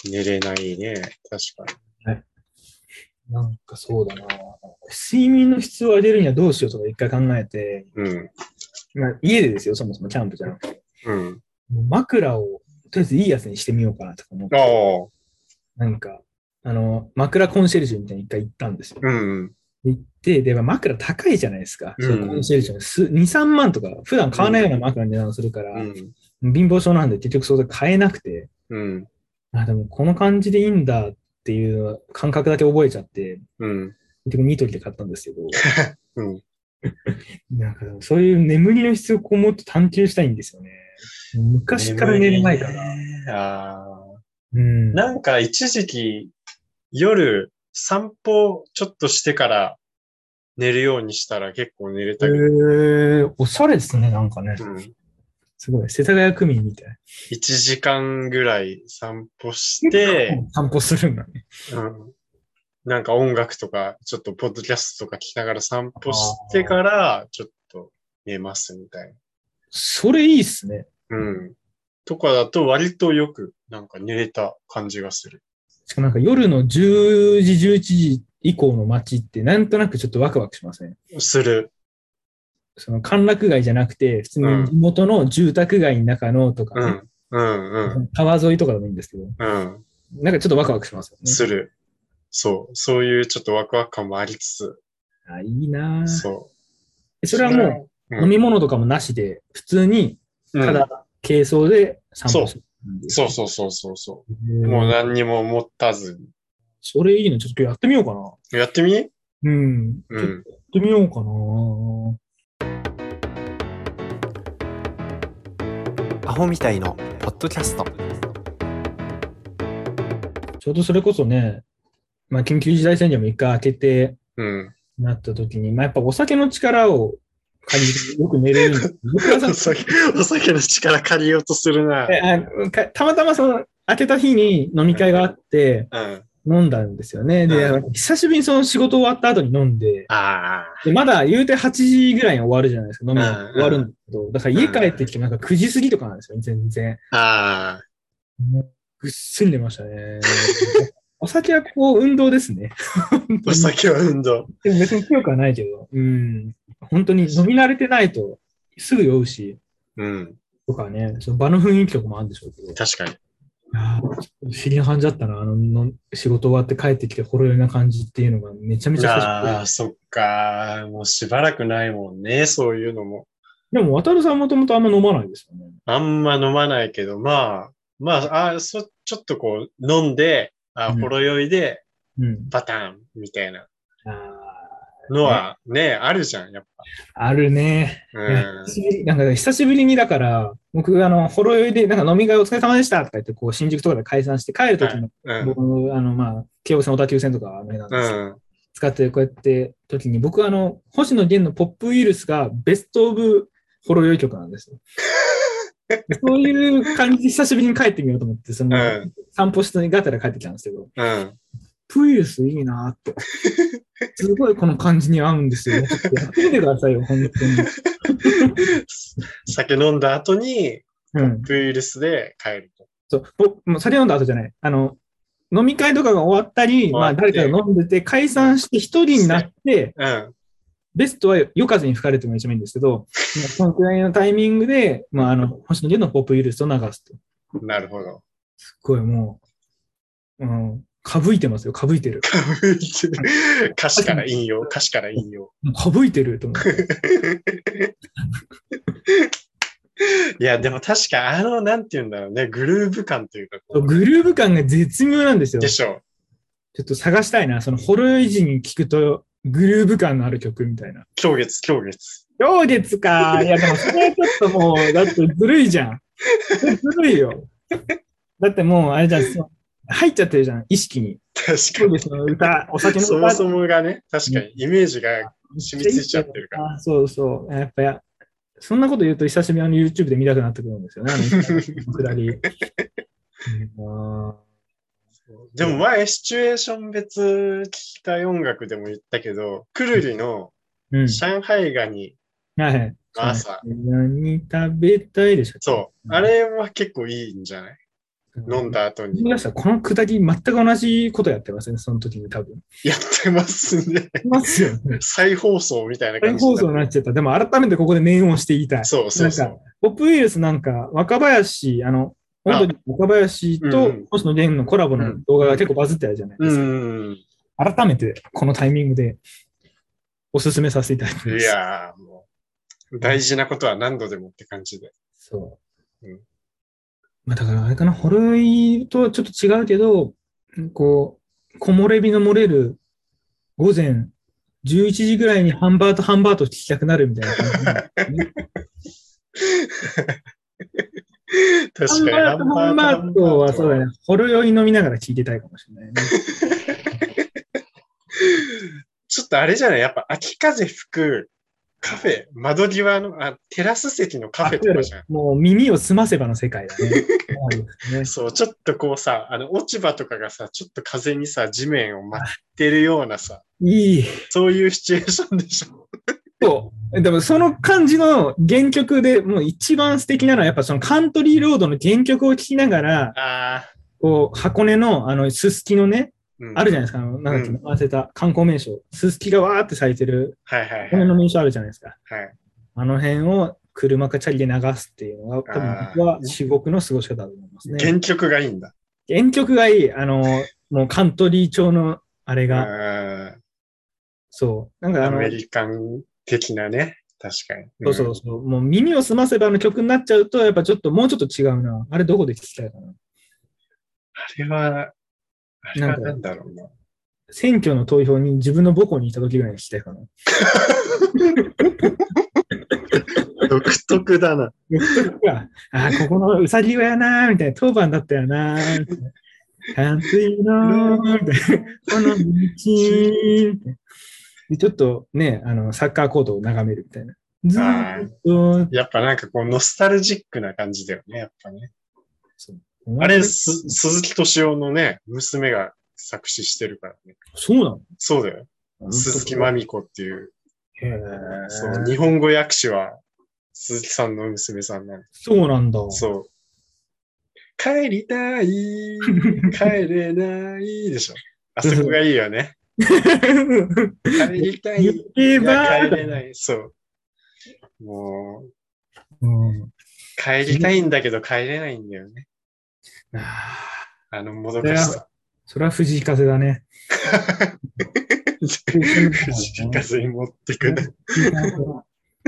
寝れないね。確かなんかそうだな。睡眠の質を上げるにはどうしようとか一回考えて、に。うん。まあ、家でですよ、そもそもキャンプじゃなくて。うん。枕をとりあえずいいやつにしてみようかなとか思って。なんか、あの、枕コンシェルジュみたいに一回行ったんですよ。うん。行って、で、まあ枕高いじゃないですか。うんコンシェルジュのす2、3万とか、普段買わないような枕の値段するから、うん。貧乏症なんで結局それ買えなくて、うん。あ、でもこの感じでいいんだっていう感覚だけ覚えちゃって、うん。結局ニトリで買ったんですけど、[laughs] うん。なんかそういう眠りの質をこうもっと探求したいんですよね。昔から寝る前から。ねああ。うん。なんか一時期、夜散歩ちょっとしてから寝るようにしたら結構寝れたえけど、ー、おしゃれですね、なんかね。うん、すごい。世田谷区民みたい。1時間ぐらい散歩して、散歩するんだね。うん、なんか音楽とか、ちょっとポッドキャストとか聞きながら散歩してから、ちょっと寝ますみたいそれいいっすね。な。うん。とかだと割とよくなんか寝れた感じがする。しかもなんか夜の10時、11時以降の街ってなんとなくちょっとワクワクしますね。する。その歓楽街じゃなくて、普通うんに地元の住宅街の中のとかね、うん。うんうん。川沿いとかでもいいんですけど、うん。なんかちょっとワクワクしますよね。する。そう。そういうちょっとワクワク感もありつつ、あいいなぁそう。それはもうう飲み物とかもなしで、普通にうんただ軽装で散歩する。そうそうそうそうそう。うもう何にも持たずに。それいいの、ちょっとやってみようかな。やってみ？うん。うん。ってみようかな。アホみたいのポッドキャストちょうどそれこそね、まあ、緊急事態宣言も一回開けてうん。なった時に、まあ、やっぱお酒の力を借りてよく寝れるんです。僕 [laughs] はおさ酒、お酒の力借りようとするな。えあかたまたまその開けた日に飲み会があってうん。飲んだんですよね。で、う久しぶりにその仕事終わった後に飲んで、あでまだ言うて8時ぐらいに終わるじゃないですか。飲みうん終わるんだけど、だから家帰ってきてなんか9時過ぎとかなんですよね、全然。あ。もうぐっすり寝ましたね。[laughs] お酒はこう運動ですね。お酒は運動。でも別に強くはないけど、うん。本当に飲み慣れてないとすぐ酔うし、うん。とかね、その場の雰囲気とかもあるんでしょうけど。確かに。あーちょっと不思議な感じだったな。あのの仕事終わって帰ってきてほろ酔いな感じっていうのがめちゃめちゃああ、久しそっか。もうしばらくないもんね。そういうのも。ぶり。でも、渡るさんもともとあんま飲まないですよね。あんま飲まないけど、まあ、まあ、あそ、ちょっとこう、飲んで、あうんほろ酔いで、うん。パターンみたいなあのはね、あるじゃん、やっーあるね。うん久しぶりなんか久しぶりにだから、僕、あの、ほろ酔いで、なんか飲み会お疲れ様でしたとか言って、こう、新宿とかで解散して帰るときに、うん。僕、あの、まあ、京王線、小田急線とか、あれなんですけどうん。使ってこうやって時に、僕はあの、星野源のポップウイルスがベストオブほろ酔い曲なんですよ。[laughs] そういう感じで久しぶりに帰ってみようと思って、その、うん散歩してがてら帰ってきたんですけど、うん。プウイルスいいなって。[laughs] すごいこの感じに合うんですよ。やってみてくださいよ、本当に。[laughs] 酒飲んだ後に、うん。ウイルスで帰ると。そう、僕もう酒飲んだ後じゃない。あの、飲み会とかが終わったり、まあ誰かが飲んでて解散して一人になって、うん。ベストは夜風に吹かれても一番いいんですけど、まあそのくらいのタイミングで、まあ、あの、星野源のポップウイルスを流すと。なるほど。すっごいもう、うん、かぶいてますよ、かぶいてる。歌詞から引用、歌詞から引用。かぶいてると思って。[laughs] いや、でも確かあの、なんて言うんだろうね、グルーヴ感というかグルーヴ感が絶妙なんですよ。でちしょょっと探したいな。その、ホロイ時に聞くと、グルーヴ感のある曲みたいな。狂月、狂月。妖月か。いや、でもそれはちょっともう、だってずるいじゃん。ずるいよ。だってもう、あれじゃん、入っちゃってるじゃん、意識に。確か妖月の歌、お酒に。の歌。そもそもがね、確かにイメージが染みついちゃってるから。あそうそう。やっぱや、そんなこと言うと久しぶりに YouTube で見たくなってくるんですよね。くだり。でも前、シチュエーション別聞きたい音楽でも言ったけど、くるりの。上海ガニ。朝。何食べたいでしょ。そう。あれは結構いいんじゃない？飲んだ後に。思い出した。このくだり全く同じことやってますね、その時に多分。やってますね。いますよね。再放送みたいな再感じ放送になっちゃった。でも改めてここで念をして言いたい。そうそうそなんう。ポップウイルスなんか、若林、あの、本当に若林うんと星野源のコラボの動画が結構バズってたじゃないですか。うん。改めてこのタイミングでおすすめさせていただきます。いやー、もう、大事なことは何度でもって感じで。そう。うんまあだからあれかな、ホロイとはちょっと違うけど、こう、木漏れ日の漏れる午前11時ぐらいにハンバートハンバート聞きたくなるみたいな感じ、ね。確かにハンバーハンバートはそうだね。ほろ酔い飲みながら聞いてたいかもしれないね。[laughs] ちょっとあれじゃない？やっぱ秋風吹くカフェ、窓際の、あ、テラス席のカフェとかじゃん。もう耳を澄ませばの世界だね。ね [laughs] そう、ちょっとこうさ、あの、落ち葉とかがさ、ちょっと風にさ、地面を舞ってるようなさ、いい。そういうシチュエーションでしょ。そう。でもその感じの原曲でもう一番素敵なのはやっぱそのカントリーロードの原曲を聴きながら、こう箱根のあのすすきのね、うんあるじゃないですか。あのなんだっけ、うん忘れた観光名所。すすきがわーって咲いてるはいはい箱根の名所あるじゃないですか。はい。はい。あの辺を車かチャリで流すっていうのが多分僕は至極の過ごし方だと思いますね。原曲がいいんだ。原曲がいい。あの、もうカントリー調のあれが、あそう。なんかあの、ーアメリカン的なね。確かに。そうそうそう。もう耳を澄ませばの曲になっちゃうと、やっぱちょっともうちょっと違うな。あれどこで聴きたいかな。あれは、あれはなんだろうな。選挙の投票に自分の母校にいた時ぐらいに聞きたいか [laughs] な。独特だな。あ、ここのうさぎ小屋なーみたいな、当番だったよなーみたいな。淡水のーみたいな、この道みたいなで、ちょっとね、あの、サッカーコートを眺めるみたいな。ずーっと、やっぱなんかこう、ノスタルジックな感じだよね、やっぱね。そうあれ、す鈴木敏夫のね、娘が作詞してるからね。そうなの？そうだよ。鈴木まみ子っていう。へーそう、日本語訳詞は鈴木さんの娘さんなの。そうなんだ。そう。帰りたい、[laughs] 帰れないでしょ。あそこがいいよね。帰りたい言えばが帰れない。そう。もう、うん帰りたいんだけど帰れないんだよね。あのもどかしさ。それは藤井風だね。風に持ってくね。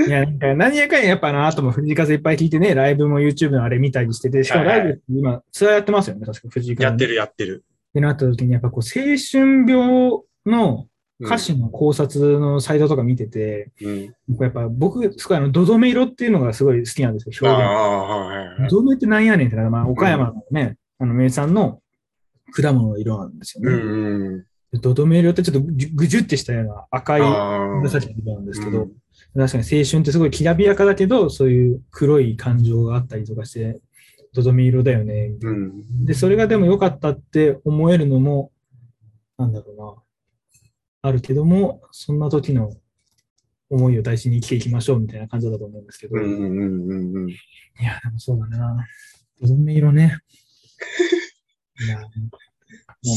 いや、なんか何やかんややっぱあの後も藤井風いっぱい聞いてね、ライブも YouTube のあれ見たりしてて、しかもライブ今ツアーやってますよね、確か藤井風。やってるやってる。ってなった時に、やっぱこう、青春病の歌詞の考察のサイトとか見てて、うん。やっぱ僕、すごいあの、ドドメ色っていうのがすごい好きなんですよ、あ表現。あ、はいはい。ドドメってなんやねんってのは、まあ、岡山のね、あの、名産の果物の色なんですようね。んうん。ドドメ色ってちょっとぐぐじゅってしたような赤い。紫の色なんですけど、うん確かに青春ってすごいきらびやかだけど、そういう黒い感情があったりとかして、ドドメ色だよね、うん。で、それがでも良かったって思えるのも、なんだろうな、あるけども、そんな時の思いを大事に生きていきましょうみたいな感じだと思うんですけど、いうんうんうんうん。や、でもそうだな、ドドメ色ね。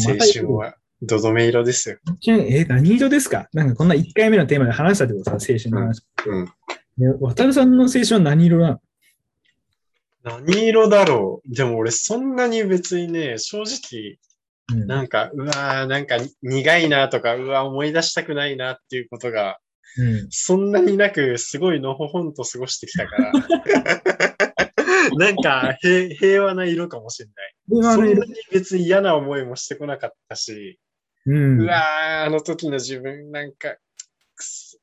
青た春は、どどめ色ですよ。え、何色ですか？なんかこんな1回目のテーマで話したけどさ、青春の話。うん。ね渡るさんの青春は何色なの？何色だろう？でも俺そんなに別にね、正直、うんなんか、うわーなんか苦いなとか、うわー思い出したくないなっていうことが、うんそんなになく、すごいのほほんと過ごしてきたから。[laughs] [laughs] なんか平、平和な色かもしれない。そんなに別に嫌な思いもしてこなかったし、うんうわーあの時の自分なんか、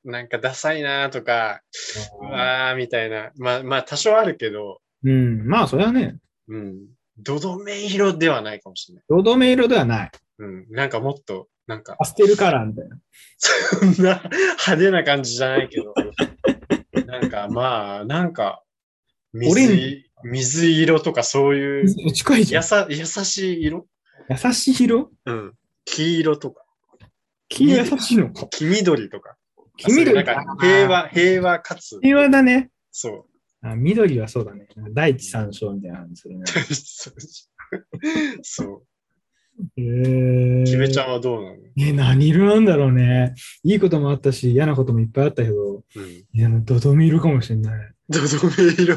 なんかダサいなとか、うわーみたいな。まあ、まあ多少あるけど、うん、まあ、それはね、うん。どどめ色ではないかもしれない。ドドメ色ではない。うん。なんかもっと、なんか、パステルカラーみたいな。そんな派手な感じじゃないけど、なんかまあ、なんか、水、水色とかそういう、近いじゃん。やさ、優しい色？優しい色？うん。黄色とか、黄色優しいのか。黄緑とか。黄緑？あそういうなんか平和、平和かつ、平和だね。そう。あ緑はそうだね。第一三章みたいな感じするね。[laughs] そう。へーキベちゃんはどうなの？え、何色なんだろうね。いいこともあったし、嫌なこともいっぱいあったけど、うん。いや、ドドメ色かもしれない。ドドメ色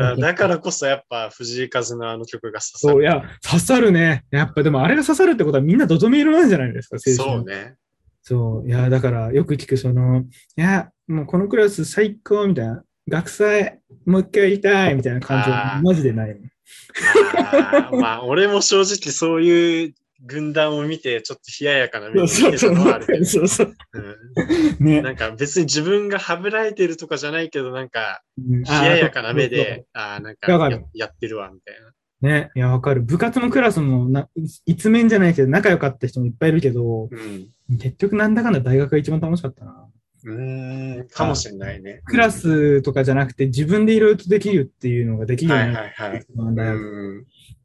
あだからこそやっぱ藤井風のあの曲が刺さそう、いる。や、刺さるね。やっぱでもあれが刺さるってことはみんなドドメ色なんじゃないですか。そうね。そう。いや、だからよく聞く、その、いや、もうこのクラス最高みたいな。学祭、もう一回やりたいみたいな感情あーマジでない。まあ、俺も正直そういう軍団を見て、ちょっっと冷ややかな目そうそうそうで見てたのはあるけど。そうそう。うんね。なんか別に自分がはぶられてるとかじゃないけど、なんかうん冷ややかな目で、ああ、なんかやってるわ、みたいな。ね。いや、わかる。部活のクラスもな、一面じゃないけど、仲良かった人もいっぱいいるけど、うん。結局なんだかんだ大学が一番楽しかったな。うーん、かもしれないね。クラスとかじゃなくて、自分でいろいろとできるっていうのができるようはいになっはいはい。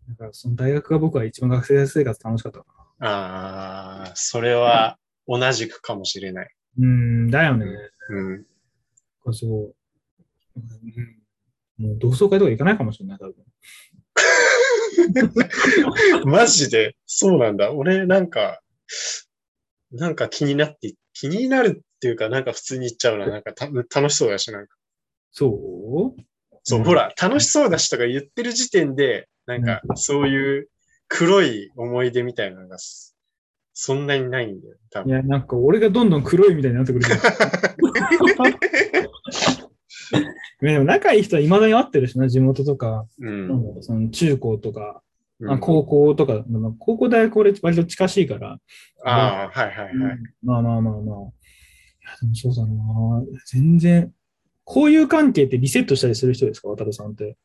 だからその大学が僕は一番学生生活楽しかったかああ、それは同じくかもしれない。な。うん、だよね。うん。そう。うんもう同窓会とか行かないかもしれない、多分。[laughs] マジで、そうなんだ。俺なんか、なんか気になって、気になるっていうか、なんか普通に言っちゃうな。なんかた楽しそうだし、なんか。そう？そう、うんほら、楽しそうだしとか言ってる時点で、なんか、そういう黒い思い出みたいなのがす、そんなにないんだよ、多分。いや、なんか俺がどんどん黒いみたいになってくる。でも仲いい人は未だに会ってるしな、地元とか、うん。その中高とか、うんあ高校とか、まあ高校大学俺割と近しいから、ああ、はいはいはい。まあまあまあまあ。でもそうだな。全然、こういう関係ってリセットしたりする人ですか？渡さんって。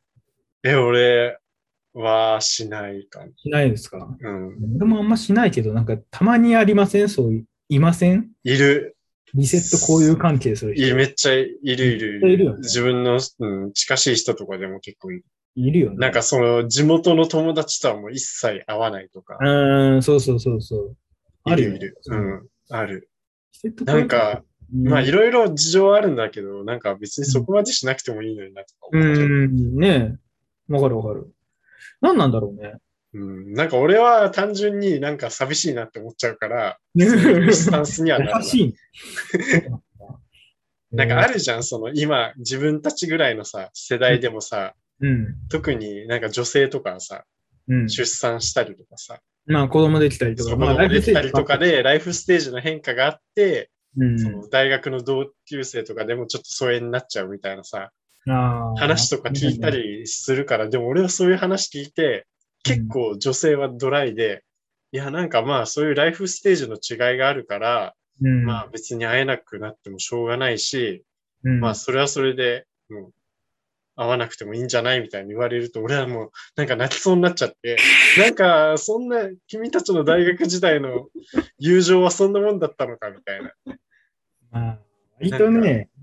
え、俺はしないかも。しないですか？うん。俺もあんましないけど、なんかたまにありません？そういう、いません？いる。リセットこういう関係する人。いる、めっちゃいるいるいるよね自分の、うん、近しい人とかでも結構いる。いるよね。なんかその地元の友達とはもう一切会わないとか。うーん、そうそうそうそう。あるいるいる。うん。ある。リセットなんか、うん、まあいろいろ事情はあるんだけど、なんか別にそこまでしなくてもいいのになとかう思っちゃう。ん、ねえ。わかるわかる。何なんだろうね。うん。なんか俺は単純になんか寂しいなって思っちゃうから、スタンスにはならない。[laughs] 優しい。なんかあるじゃん、その今自分たちぐらいのさ、世代でもさ、うん。特になんか女性とかさ、うん。出産したりとかさ、まあ子供できたりとか、まあ子供できたりとかで、で、ライフステージの変化があって、うん。その大学の同級生とかでもちょっと疎遠になっちゃうみたいなさ、話とか聞いた。りするから、でも俺はそういう話聞いて、結構女性はドライで、いや、なんかまあそういうライフステージの違いがあるから、うん、まあ別に会えなくなってもしょうがないし、うん、まあそれはそれで、もう会わなくてもいいんじゃないみたいに言われると、俺はもうなんか泣きそうになっちゃって、[laughs] なんかそんな君たちの大学時代の友情はそんなもんだったのかみたいな。まあ、割とね、うん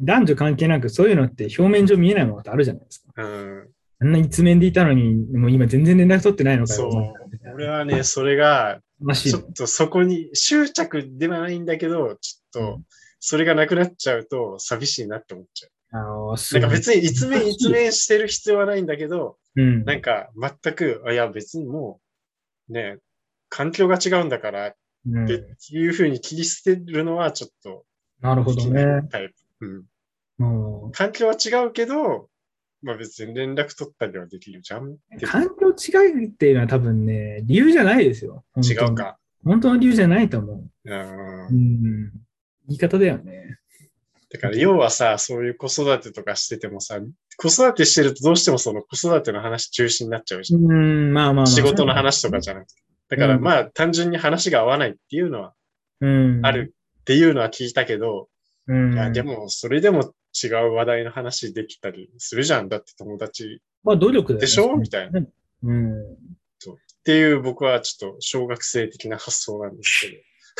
男女関係なくそういうのって表面上見えないものってあるじゃないですか。うん、あんな一面でいたのに、もう今全然連絡取ってないのかよ。そう。俺はね、それがちょっとそこに執着ではないんだけど、ちょっと、それがなくなっちゃうと寂しいなって思っちゃあのう。なんか別に一面一面してる必要はないんだけど、うん。なんか全く、あいや別にもう、ね、環境が違うんだからっうんていうふうに切り捨てるのはちょっとなるほどね。タイプ。うん。もう環境は違うけど、まあ別に連絡取ったりはできるじゃん環境違いっていうのは多分ね、理由じゃないですよ。違う。か。本当の理由じゃないと思う。うんうん。言い方だよね。だから要はさ、そういう子育てとかしててもさ、子育てしてるとどうしてもその子育ての話中心になっちゃうし、うん、まあまあまあ。仕事の話とかじゃなくて。だからうんまあ単純に話が合わないっていうのはうん。あるっていうのは聞いたけど、うん。いやでもそれでも違う話題の話できたりするじゃん。だって友達まあ努力。でしょ？みたいな。っうん。ていう僕はちょっと小学生的な発想なんです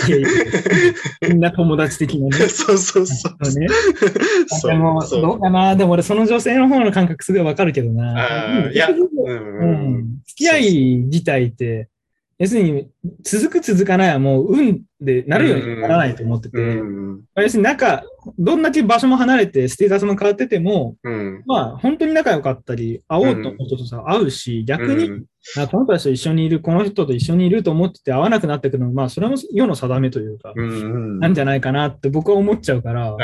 いやいやみんな友達的なねけ。[laughs] ど。そうそうそう。そうね。そでも、うそうどうかな？でも俺、その女性の方の感覚すごいわかるけどな。いやううんん。付き合い自体って、要するに、続く続かないはもう運でなるようにならないと思ってて、うん。要するに仲、どんだけ場所も離れて、ステータスも変わってても、うん。まあ、本当に仲良かったり、会おうと思う人とさ、会うし、逆に、うんあこの人たちと一緒にいる、この人と一緒にいると思ってて会わなくなってくるのは、まあ、それも世の定めというか、うんうん。なんじゃないかなって僕は思っちゃうから。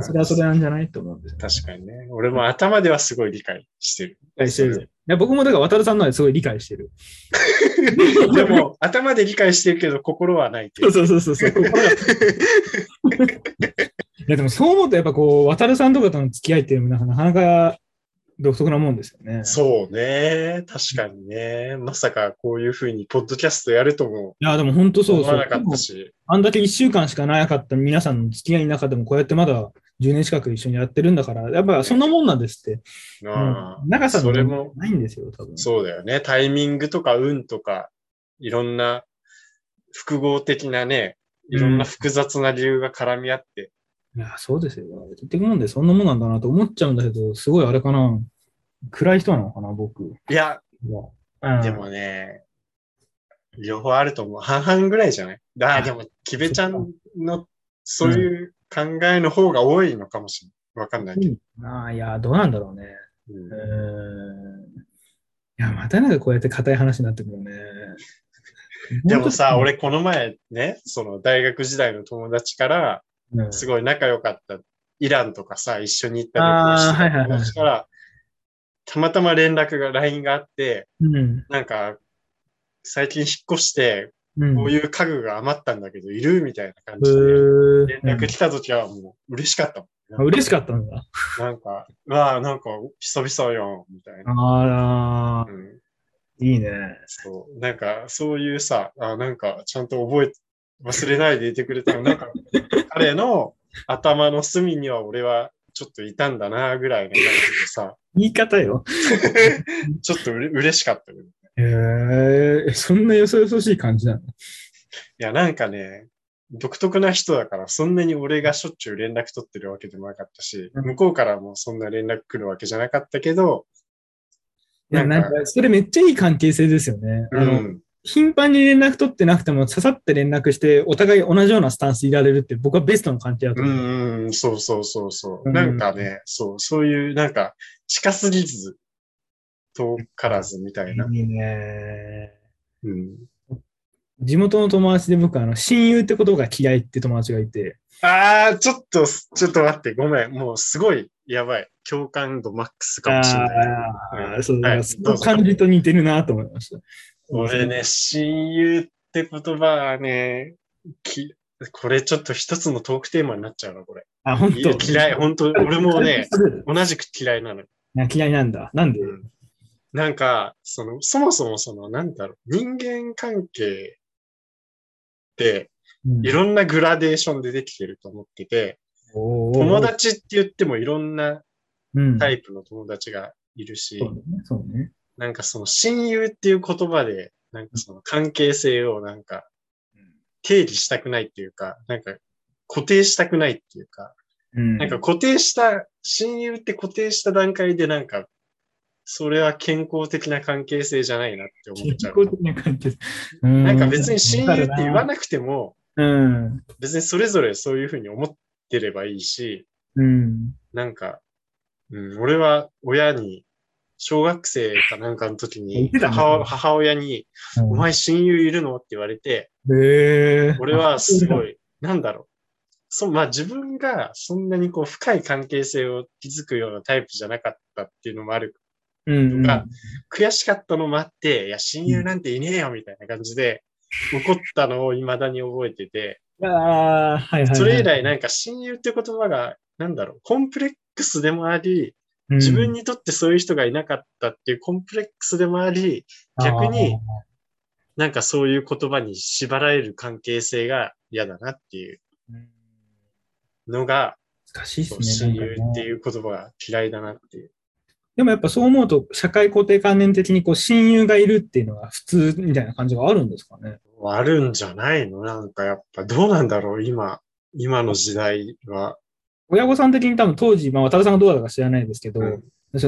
それはそれなんじゃないと思うんですよ。確かにね。俺も頭ではすごい理解してる。理解してる。いや僕もだから渡るさんのはすごい理解してる。[laughs] でも、頭で理解してるけど、心はないっていそううそうそうそう。心 [laughs] がいやでもそう思うとやっぱこう、渡るさんとかとの付き合いっていうのもなかなか独特なもんですよね。そうね。確かにね。まさかこういうふうに、ポッドキャストやるともいや、でも本当そうそう。思わなかったし。あんだけ1週間しかなかった皆さんの付き合いの中でも、こうやってまだ10年近く一緒にやってるんだから、やっぱそんなもんなんですって。うん長さのそれもないんですよ、多分。そうだよね。タイミングとか運とか、いろんな複合的なね、いろんな複雑な理由が絡み合って。いや、そうですよ。結局もんでそんなもんなんだなと思っちゃうんだけど、すごいあれかな。暗い人なのかな、僕。いや、うんでもね、両方あると思う。半々ぐらいじゃない？ああ、でも、キベちゃんのそういう考えの方が多いのかもしれない。わかんないけど。ああ、いや、どうなんだろうね。ううんーん。いや、またなんかこうやって硬い話になってくるね。[laughs] でもさ、俺この前ね、その大学時代の友達から、うん、すごい仲良かったイランとかさ、一緒に行ったあー旅行してたはいはいはい友達から、たまたま連絡が、LINE があって、うん。なんか、最近引っ越して、うん。こういう家具が余ったんだけど、いるみたいな感じで、う連絡来た時はもう嬉しかったもん。ん、嬉しかったんだ。なんか、うわあ、なんか、久々よ、みたいな。ああう、ん、いいね。そう。なんか、そういうさ、あなんか、ちゃんと覚え、忘れないでいてくれたの。なんか、彼の [laughs] 頭の隅には俺はちょっといたんだな、ぐらいの感じでさ、[laughs] 言い方よ。[laughs] ちょっとうれ嬉しかったへえ、そんなよそよそしい感じなの？や、なんかね、独特な人だから、そんなに俺がしょっちゅう連絡取ってるわけでもなかったし、うん向こうからもそんな連絡来るわけじゃなかったけど、いや、なんか、それめっちゃいい関係性ですよね。うん、頻繁に連絡取ってなくても、刺さって連絡して、お互い同じようなスタンスでいられるって、僕はベストの関係だとう思う。ん、うん、そうそうそうそう。うんなんかね、そう、そういう、なんか、近すぎず、遠からずみたいな。いいね。うん。地元の友達で僕、あの、親友って言葉が嫌いって友達がいて、あー、ちょっと、ちょっと待って、ごめん。もうすごい、やばい。共感度マックスかもしれない。ああ、そうだ、はいその感じと似てるなと思いました。俺ね、親友って言葉はね、き、これちょっと一つのトークテーマになっちゃうな、これ。あ、本当？嫌い、本当俺もね、[laughs] い同じく嫌いなの。や嫌いなんだ。なんで、うんなんか、その、そもそもその、なんだろう、人間関係って、うんいろんなグラデーションでできてると思ってて、おー友達って言ってもいろんなうんタイプの友達がいるし、そうね。そうね。なんかその親友っていう言葉で、なんかその関係性をなんか定義したくないっていうか、なんか固定したくないっていうか、うん。なんか固定した、親友って固定した段階でなんか、それは健康的な関係性じゃないなって思っちゃう。健康的な関係。ななんか別に親友って言わなくても、うん。別にそれぞれそういうふうに思ってればいいし、うん。なんか、うん、俺は親に、小学生かなんかの時に母、母親に、お前親友いるの？って言われて、へえ。俺はすごい。い、なんだろう。そう、まあ自分がそんなにこう深い関係性を築くようなタイプじゃなかったっていうのもある。うんうん。が悔しかったのもあって、いや、親友なんていねえよみたいな感じで怒ったのを未だに覚えてて、ああ、はいはいはい。それ以来なんか親友って言葉が、なんだろう、コンプレックスでもあり、自分にとってそういう人がいなかったっていうコンプレックスでもあり、逆に、なんかそういう言葉に縛られる関係性が嫌だなっていううんのが、難しいですね。親友ってう。いう言葉が嫌いだなっていう。でもやっぱそう思うと、社会固定観念的にこう親友がいるっていうのが普通みたいな感じがあるんですかね？あるんじゃないの？なんかやっぱどうなんだろう今、今の時代は。親御さん的に多分当時、まあ渡辺さんがどうだったか知らないですけど、うん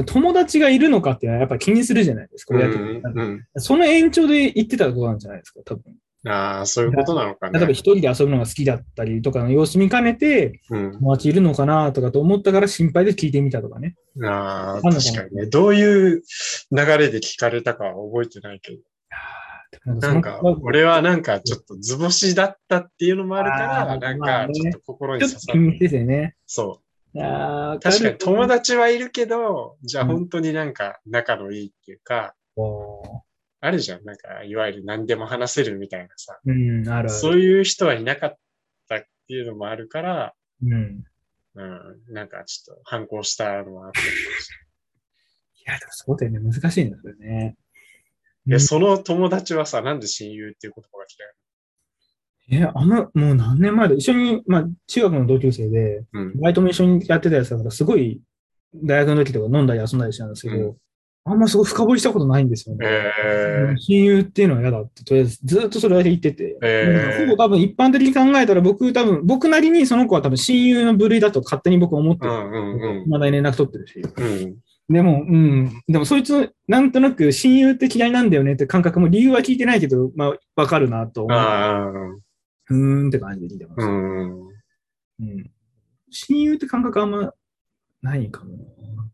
友達がいるのかっていうのはやっぱ気にするじゃないですか、親とうんうんその延長で言ってたことなんじゃないですか、多分。ああ、そういうことなのかね。例えば一人で遊ぶのが好きだったりとかの様子見かねて、うん、友達いるのかなとかと思ったから心配で聞いてみたとかね。ああ、確かにね。どういう流れで聞かれたかは覚えてないけど。なんか、俺はなんかちょっと図星だったっていうのもあるから、なんまあねかちょっと心にちょっ刺さる。と気にしててね。そう。確かに友達達はいるけど、じゃあうん本当になんか仲のいいっていうか、あるじゃん。なんか、いわゆる何でも話せるみたいなさ。うん、あるある。そういう人はいなかったっていうのもあるから、うん。うん、なんかちょっと反抗したのはあったかもしや、でもそうだよね。難しいんだよね。え、その友達はさ、なんで親友っていう言葉が嫌いえ、あんま、もう何年前だ一緒に、まあ、中学の同級生で、うん。バイトも一緒にやってたやつだから、すごい、大学の時とか飲んだり遊んだりしたんですけど、うんあんますごい深掘りしたことないんですよね。え親友っていうのは嫌だって、とりあえずずっとそれだけ言ってて。えーほぼ多分一般的に考えたら僕多分、僕なりにその子は多分親友の部類だと勝手に僕思ってる。うんうんうんまだ連絡取ってるし。うん。でも、うん。でもそいつ、なんとなく親友って嫌いなんだよねって感覚も理由は聞いてないけど、まあ、わかるなと思う。うーんって感じで聞いてます。うん。うん。親友って感覚あんまないかも。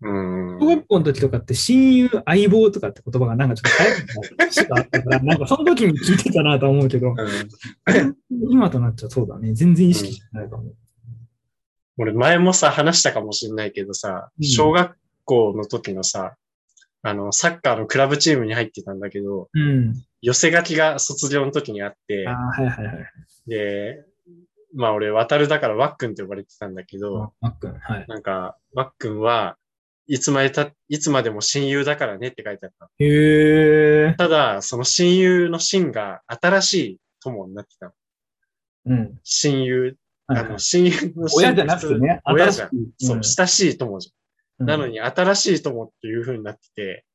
うん小。学校の時とかって親友、相棒とかって言葉がなんかちょっと流行ってた時があったから、[laughs] なんかその時に聞いてたなとは思うけど、今となっちゃそうだね。全然意識してないかも。俺前もさ、話したかもしれないけどさ、うん小学校の時のさ、あの、サッカーのクラブチームに入ってたんだけど、うん。寄せ書きが卒業の時にあってあ、あ、はいはいはい。で、まあ俺、渡るだからワックンって呼ばれてたんだけど、マックン、はい。なんか、ワックンはいつまでた、いつまでも親友だからねって書いてあった。へえ。ただ、その親友の親が新しい友になってたの。うん。親友、あの、親友の親親じゃなくてね、親じゃん。そう、親しい友じゃなのに、新しい友っていう風になってて、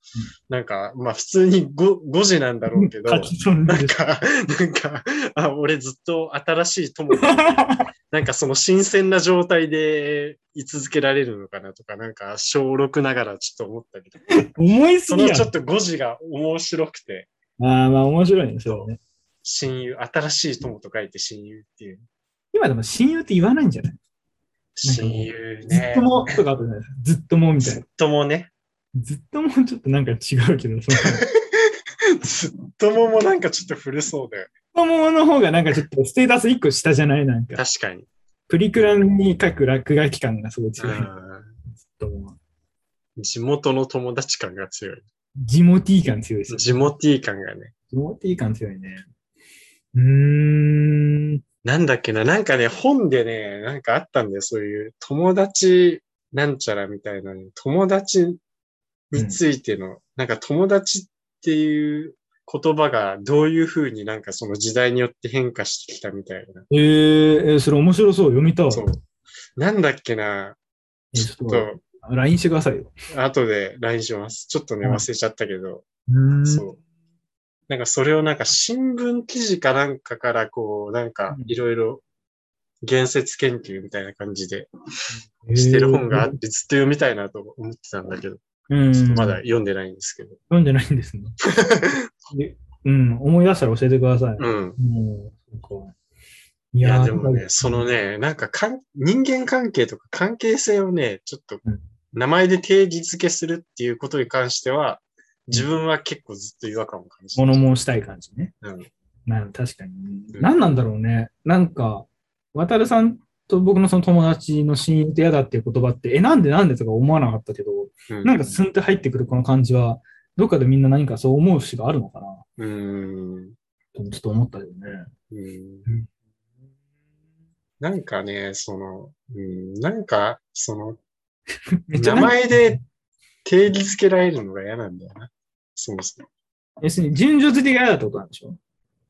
なんか、まあ普通に 5, 5時なんだろうけど、なんか、なんか、あ、俺ずっと新しい友だ [laughs] なんかその新鮮な状態で居続けられるのかなとか、なんか小6ながらちょっと思ったけど、思いすぎそのちょっと5時が面白くて、ああ、まあ面白いね、そうね。親友、新しい友と書いて親友っていう。今でも親友って言わないんじゃない？親友ねずっと。もとかあったじゃないですか。ずっともみたいずっな。ともね。ずっともちょっとなんか違うけど、その、ず [laughs] っずっとももなんかちょっと古そうだよ。ともの方がなんかちょっとステータス一個下じゃない？なんか。確かに。プリクラに書く落書き感がすごい強い。ずっうともん地元の友達感が強い。ジモティー感強いですよ。地元感がね。ジモティー感強いね。うーん。なんだっけな、なんかね、本でね、なんかあったんだよ、そういう友達なんちゃらみたいなね、友達についての、なんか友達っていう言葉がどういうふうになんかその時代によって変化してきたみたいな。えー、えーそれ面白そう。読みたい。そう。なんだっけな、えちょっと、と、LINE してくださいよ。後で LINE します。ちょっとね、はい忘れちゃったけど、うーん。そう。なんかそれをなんか新聞記事かなんかからこう、なんかいろいろ言説研究みたいな感じでしてる本があってずっと読みたいなと思ってたんだけど、うん。まだ読んでないんですけど。読んでないんですね。[laughs] でうん、思い出したら教えてください。うん。もう、そうか。いいや、ーでもね、その、ね、なんかかん人間関係とか関係性をね、ちょっとうん名前で定義付けするっていうことに関しては、自分は結構ずっと違和感を感じてる。物申したい感じね。うんまあ、確かに。うん何なんだろうね。なんか、渡るさんと僕のその友達の親友って嫌だっていう言葉って、え、なんでなんでとか思わなかったけど、うんなんかスンって入ってくるこの感じは、どっかでみんな何かそう思う節があるのかなうーん。とちょっと思ったよね。うんなんかね、その、うん、なんか、その、[laughs] 名前で定義付けられるのが嫌なんだよな。そもそも。要するに順序付けが嫌だってことなんでしょ？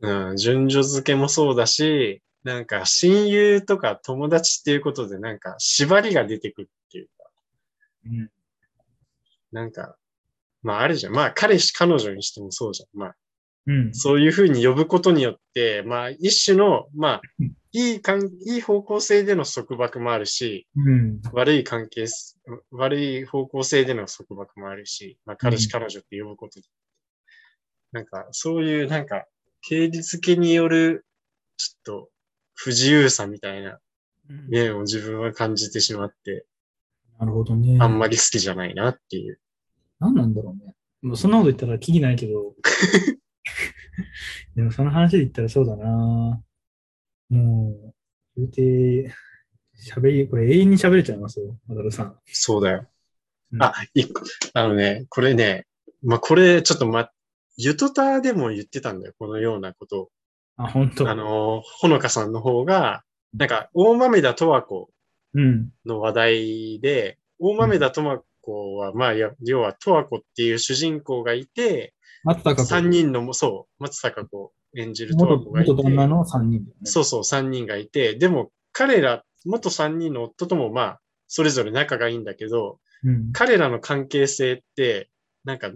うん、順序付けもそうだし、なんか親友とか友達っていうことでなんか縛りが出てくるっていうか、うん。なんか、まああるじゃん。まあ彼氏彼女にしてもそうじゃん。まあうん。そういうふうに呼ぶことによって、まあ一種の、まあうんいい関いい方向性での束縛もあるし、うん。悪い関係す、悪い方向性での束縛もあるし、まあ彼氏彼女って呼ぶことで。なんかそういうなんか定義付けによるちょっと不自由さみたいな面を自分は感じてしまって、なるほどね。あんまり好きじゃないなっていう。何なんだろうね。もうそんなこと言ったらキリないけど。[laughs] [laughs] でもその話で言ったらそうだな。もう、言うて、喋り、これ永遠に喋れちゃいますよ、渡るさん。そうだよ。うんあ、一個、あのね、これね、まあ、これちょっとま、ゆとたでも言ってたんだよ、このようなことを。あ、本当。あの、ほのかさんの方が、なんか、大豆田十和子うん。の話題で、大豆田十和子は、まあ、や要は、十和子っていう主人公がいて、松坂子三人のも、そう、松坂子演じる十和元子がいて、元旦那の3人ね。そうそう、三人がいて、でも、彼ら、元三人の夫とも、まあ、それぞれ仲がいいんだけど、うん。彼らの関係性って、なんか、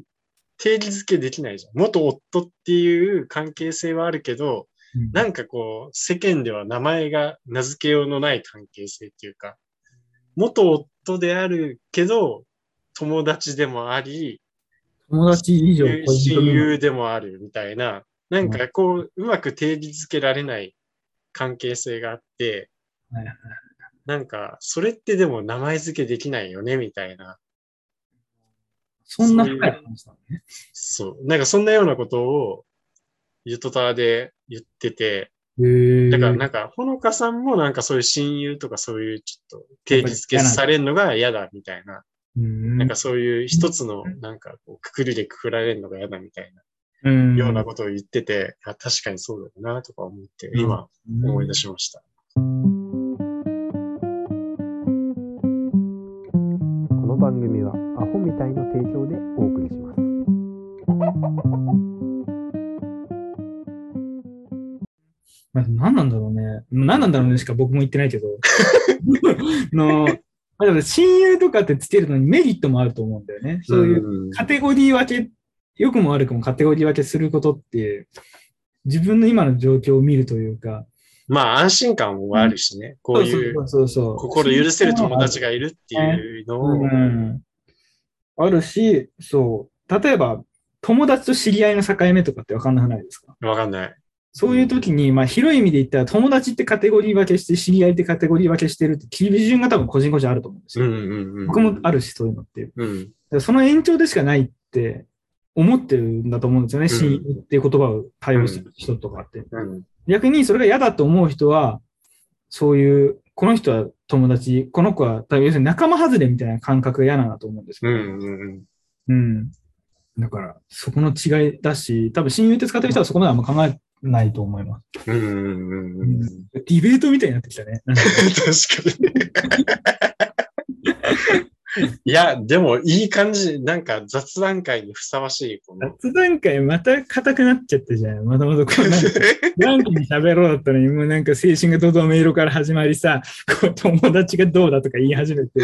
定義づけできないじゃん。元夫っていう関係性はあるけど、うんなんかこう、世間では名前が名付けようのない関係性っていうか、元夫であるけど、友達でもあり、友達以上親友でもあるみたいな、なんかこう、うまく定義づけられない関係性があって、なんか、それってでも名前付けできないよね、みたいな。そんな深い話だね。そう。なんかそんなようなことを、ゆとたわで言ってて、だからなんか、ほのかさんもなんかそういう親友とかそういうちょっと定義付けされるのが嫌だみたいな。うんなんかそういう一つのなんかこうくくりでくくられるのが嫌だみたいうんなようなことを言ってて、あ確かにそうだよなとか思って、今思い出しました。この番組はアホみたいの提供でお送りします。まあ何なんだろうね。何なんだろうねしか僕も言ってないけど。[laughs] [laughs] の、まあだから親友とかってつけるのにメリットもあると思うんだよね。そういううんカテゴリー分け、良くも悪くもカテゴリー分けすることって、自分の今の状況を見るというか、まあ安心感もあるしね、こういう心許せる友達がいるっていうのを、うん、あるし、そう。例えば、友達と知り合いの境目とかって分かんなくないですか？わかんない。そういう時に、まあ広い意味で言ったら友達ってカテゴリー分けして、知り合いってカテゴリー分けしてるって基準が多分個人個人あると思うんですよ。うんうんうん。僕もあるし、そういうのって。うん。その延長でしかないって思ってるんだと思うんですよね。親友っていう言葉を対応してる人とかって。うん。逆にそれが嫌だと思う人は、そういう、この人は友達、この子は、多分要するに仲間外れみたいな感覚が嫌なんだと思うんですよ。うんうんうん。うん。だから、そこの違いだし、多分親友って使ってる人はそこまであんま考えないと思います。うん。ディベートみたいになってきたね。[laughs] 確かに。いや、でもいい感じ。なんか雑談会にふさわしい。雑談会また硬くなっちゃったじゃん。またまたこうなんか、何気に喋ろうだったのに、もうなんか青春がどどめ色から始まりさ、こう友達がどうだとか言い始めて、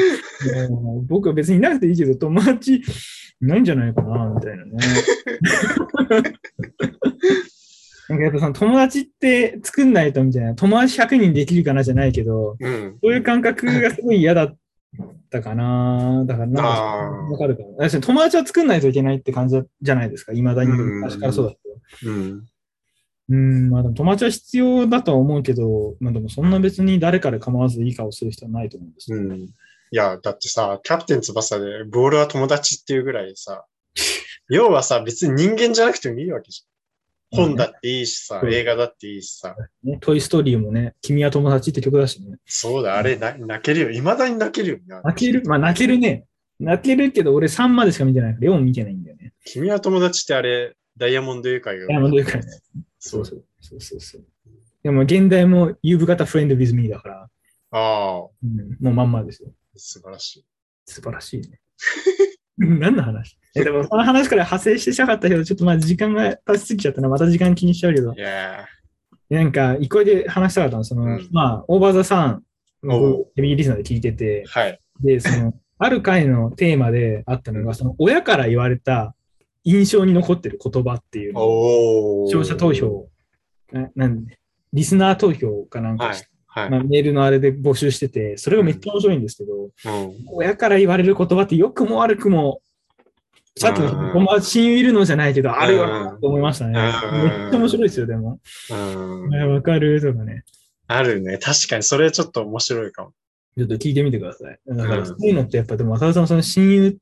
もう僕は別にいなくていいけど、友達いないんじゃないかな、みたいなね。[laughs] なんかやっぱその友達って作んないとみたいな、友達100人できるかなじゃないけど、うん。そういう感覚がすごい嫌だったかな。だからなんか、わかるかな。友達は作んないといけないって感じじゃないですか。未だにうん昔からそうだけど。うん。うん、まあでも友達は必要だとは思うけど、まあでもそんな別に誰かで構わずいい顔する人はないと思うんですよ。うん。いや、だってさ、キャプテン翼でボールは友達っていうぐらいさ、[laughs] 要はさ、別に人間じゃなくてもいいわけじゃん。本だっていいしさ、うん映画だっていいしさ。ね、トイストーリーもね、君は友達って曲だしね。そうだ、あれな泣けるよ。未だに泣けるよな。泣ける？まあ泣けるね。泣けるけど俺3までしか見てないから4見てないんだよね。君は友達ってあれ、ダイヤモンド愉快が。ダイヤモンド愉快ね。そそううそう。そうそうそう。でも現代も You've got a friend with me だから、ああ、うん、もうまんまですよ。素晴らしい。素晴らしいね。何の話？えでもその話から派生してしたかったけど、ちょっとまあ時間が経ちすぎちゃったな。また時間気にしちゃうけどい。やなんか、一個で話したかったのその、うんまあ、オーバーザさん、おうヘビーリスナーで聞いててー、はい。で、その、ある回のテーマであったのが、その、親から言われた印象に残ってる言葉っていうの視聴者投。票、ななんで、リスナー投票かなんかはいして、。はい。まあ、メールのあれで募集してて、それがめっちゃ面白いんですけど、うん親から言われる言葉って良くも悪くも、さっきの親友いるのじゃないけど、あるよなと思いましたね。うんめっちゃ面白いですよ、でも。わかるとかね。あるね。確かに、それちょっと面白いかも。ちょっと聞いてみてください。だから、うんそういうのってやっぱ、でも、渡辺さんのその親友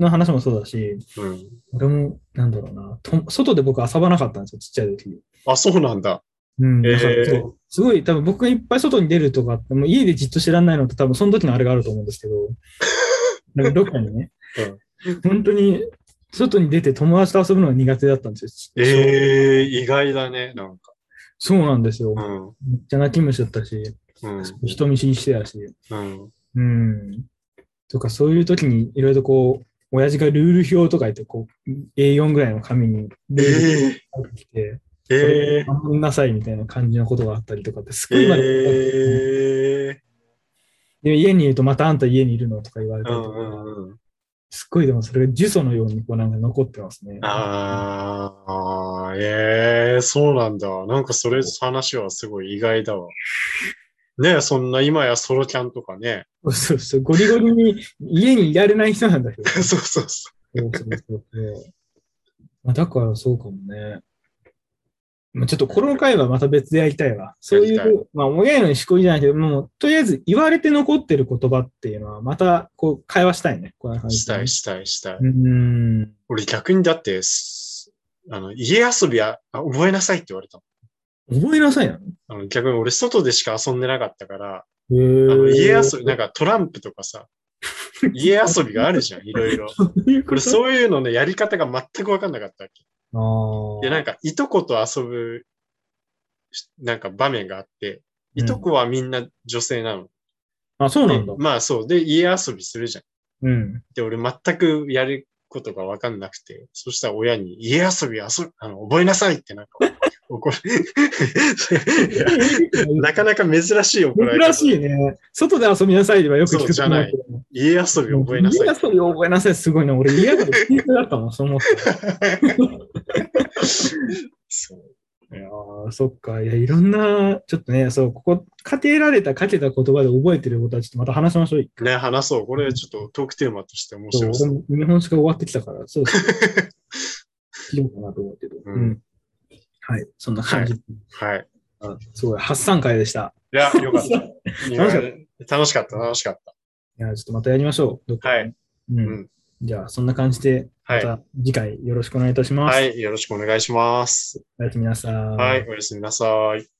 の話もそうだし、うん。俺も、なんだろうな、と外で僕遊ばなかったんですよ、ちっちゃい時。あ、そうなんだ。うん。だからへーすごい、多分僕がいっぱい外に出るとかって、もう家でじっと知らないのって多分その時のあれがあると思うんですけど、[laughs] なんかどっかにね、本当に外に出て友達と遊ぶのが苦手だったんですよ。ええ意外だね。なんか。そうなんですよ。うん。めっちゃ泣き虫だったし、うん。人見知りしてたし。うん。うん。とか、そういう時にいろいろとこう、親父がルール表とか言って、こう、A4 ぐらいの紙にルールえ書いてきて、えええ守んなさいみたいな感じのことがあったりとかって、すごい今でええで家にいるとまたあんた家にいるのとか言われたうんりとか、うんうん。すっごいでもそれが呪詛のようにこうなんか残ってますね。ああ、ええそうなんだ。なんかそれ話はすごい意外だわ。ねえ、そんな今やソロキャンとかね。そうそうゴリゴリに家にいられない人なんだけど。[laughs] そうそうそそうそうそうそうまあ、だからそうかもね。まあ、ちょっとこの回はまた別でやりたいわ。そういう、まあ、親への思考じゃないけど、もう、とりあえず言われて残ってる言葉っていうのは、また、こう、会話したいね。こんな感う。じでしたいしたいしたい。うーん。俺逆にだって、すあの、家遊びはあ覚えなさいって言われたの。覚えなさいなの？あの逆に俺外でしか遊んでなかったから、へあのー家遊び、なんかトランプとかさ、[laughs] 家遊びがあるじゃん、いろいろ。こと？俺そういうのね、やり方が全くわかんなかったわけ。で、なんか、いとこと遊ぶ、しなんか場面があって、うんいとこはみんな女性なの。あ、そうなんだで。まあそう。で、家遊びするじゃん。うん。で、俺全くやることがわかんなくて、そしたら親に家遊び遊ぶ、あの、覚えなさいってなんか [laughs] 怒る。[laughs] なかなか珍しい怒られ方。珍しいね。外で遊びなさいではよく聞くと思うけど。家遊び覚えなさい。家遊び覚えなさい、すごいな。俺、家遊び聞いてだったもん、そう思って。[laughs] そう。いやーそっか。いや、いろんな、ちょっとね、そう、ここ、かけられた、かけた言葉で覚えてることは、ちょっとまた話しましょう。ね、話そう。これちょっとトークテーマとして面白そう。俺も日本史が終わってきたから、そうです。聞こうかなと思うけど。うんうん。はい、そんな感じ。はい。すごい、発散会でした。いや、よかった。[laughs] 楽しかっ楽しかった、楽しかった。いや、ちょっとまたやりましょう。はい。うん。うんじゃあ、そんな感じで、はい。また次回よろしくお願いいたします。はい。よろしくお願いします。おやすみなさい。はい。おやすみなさい。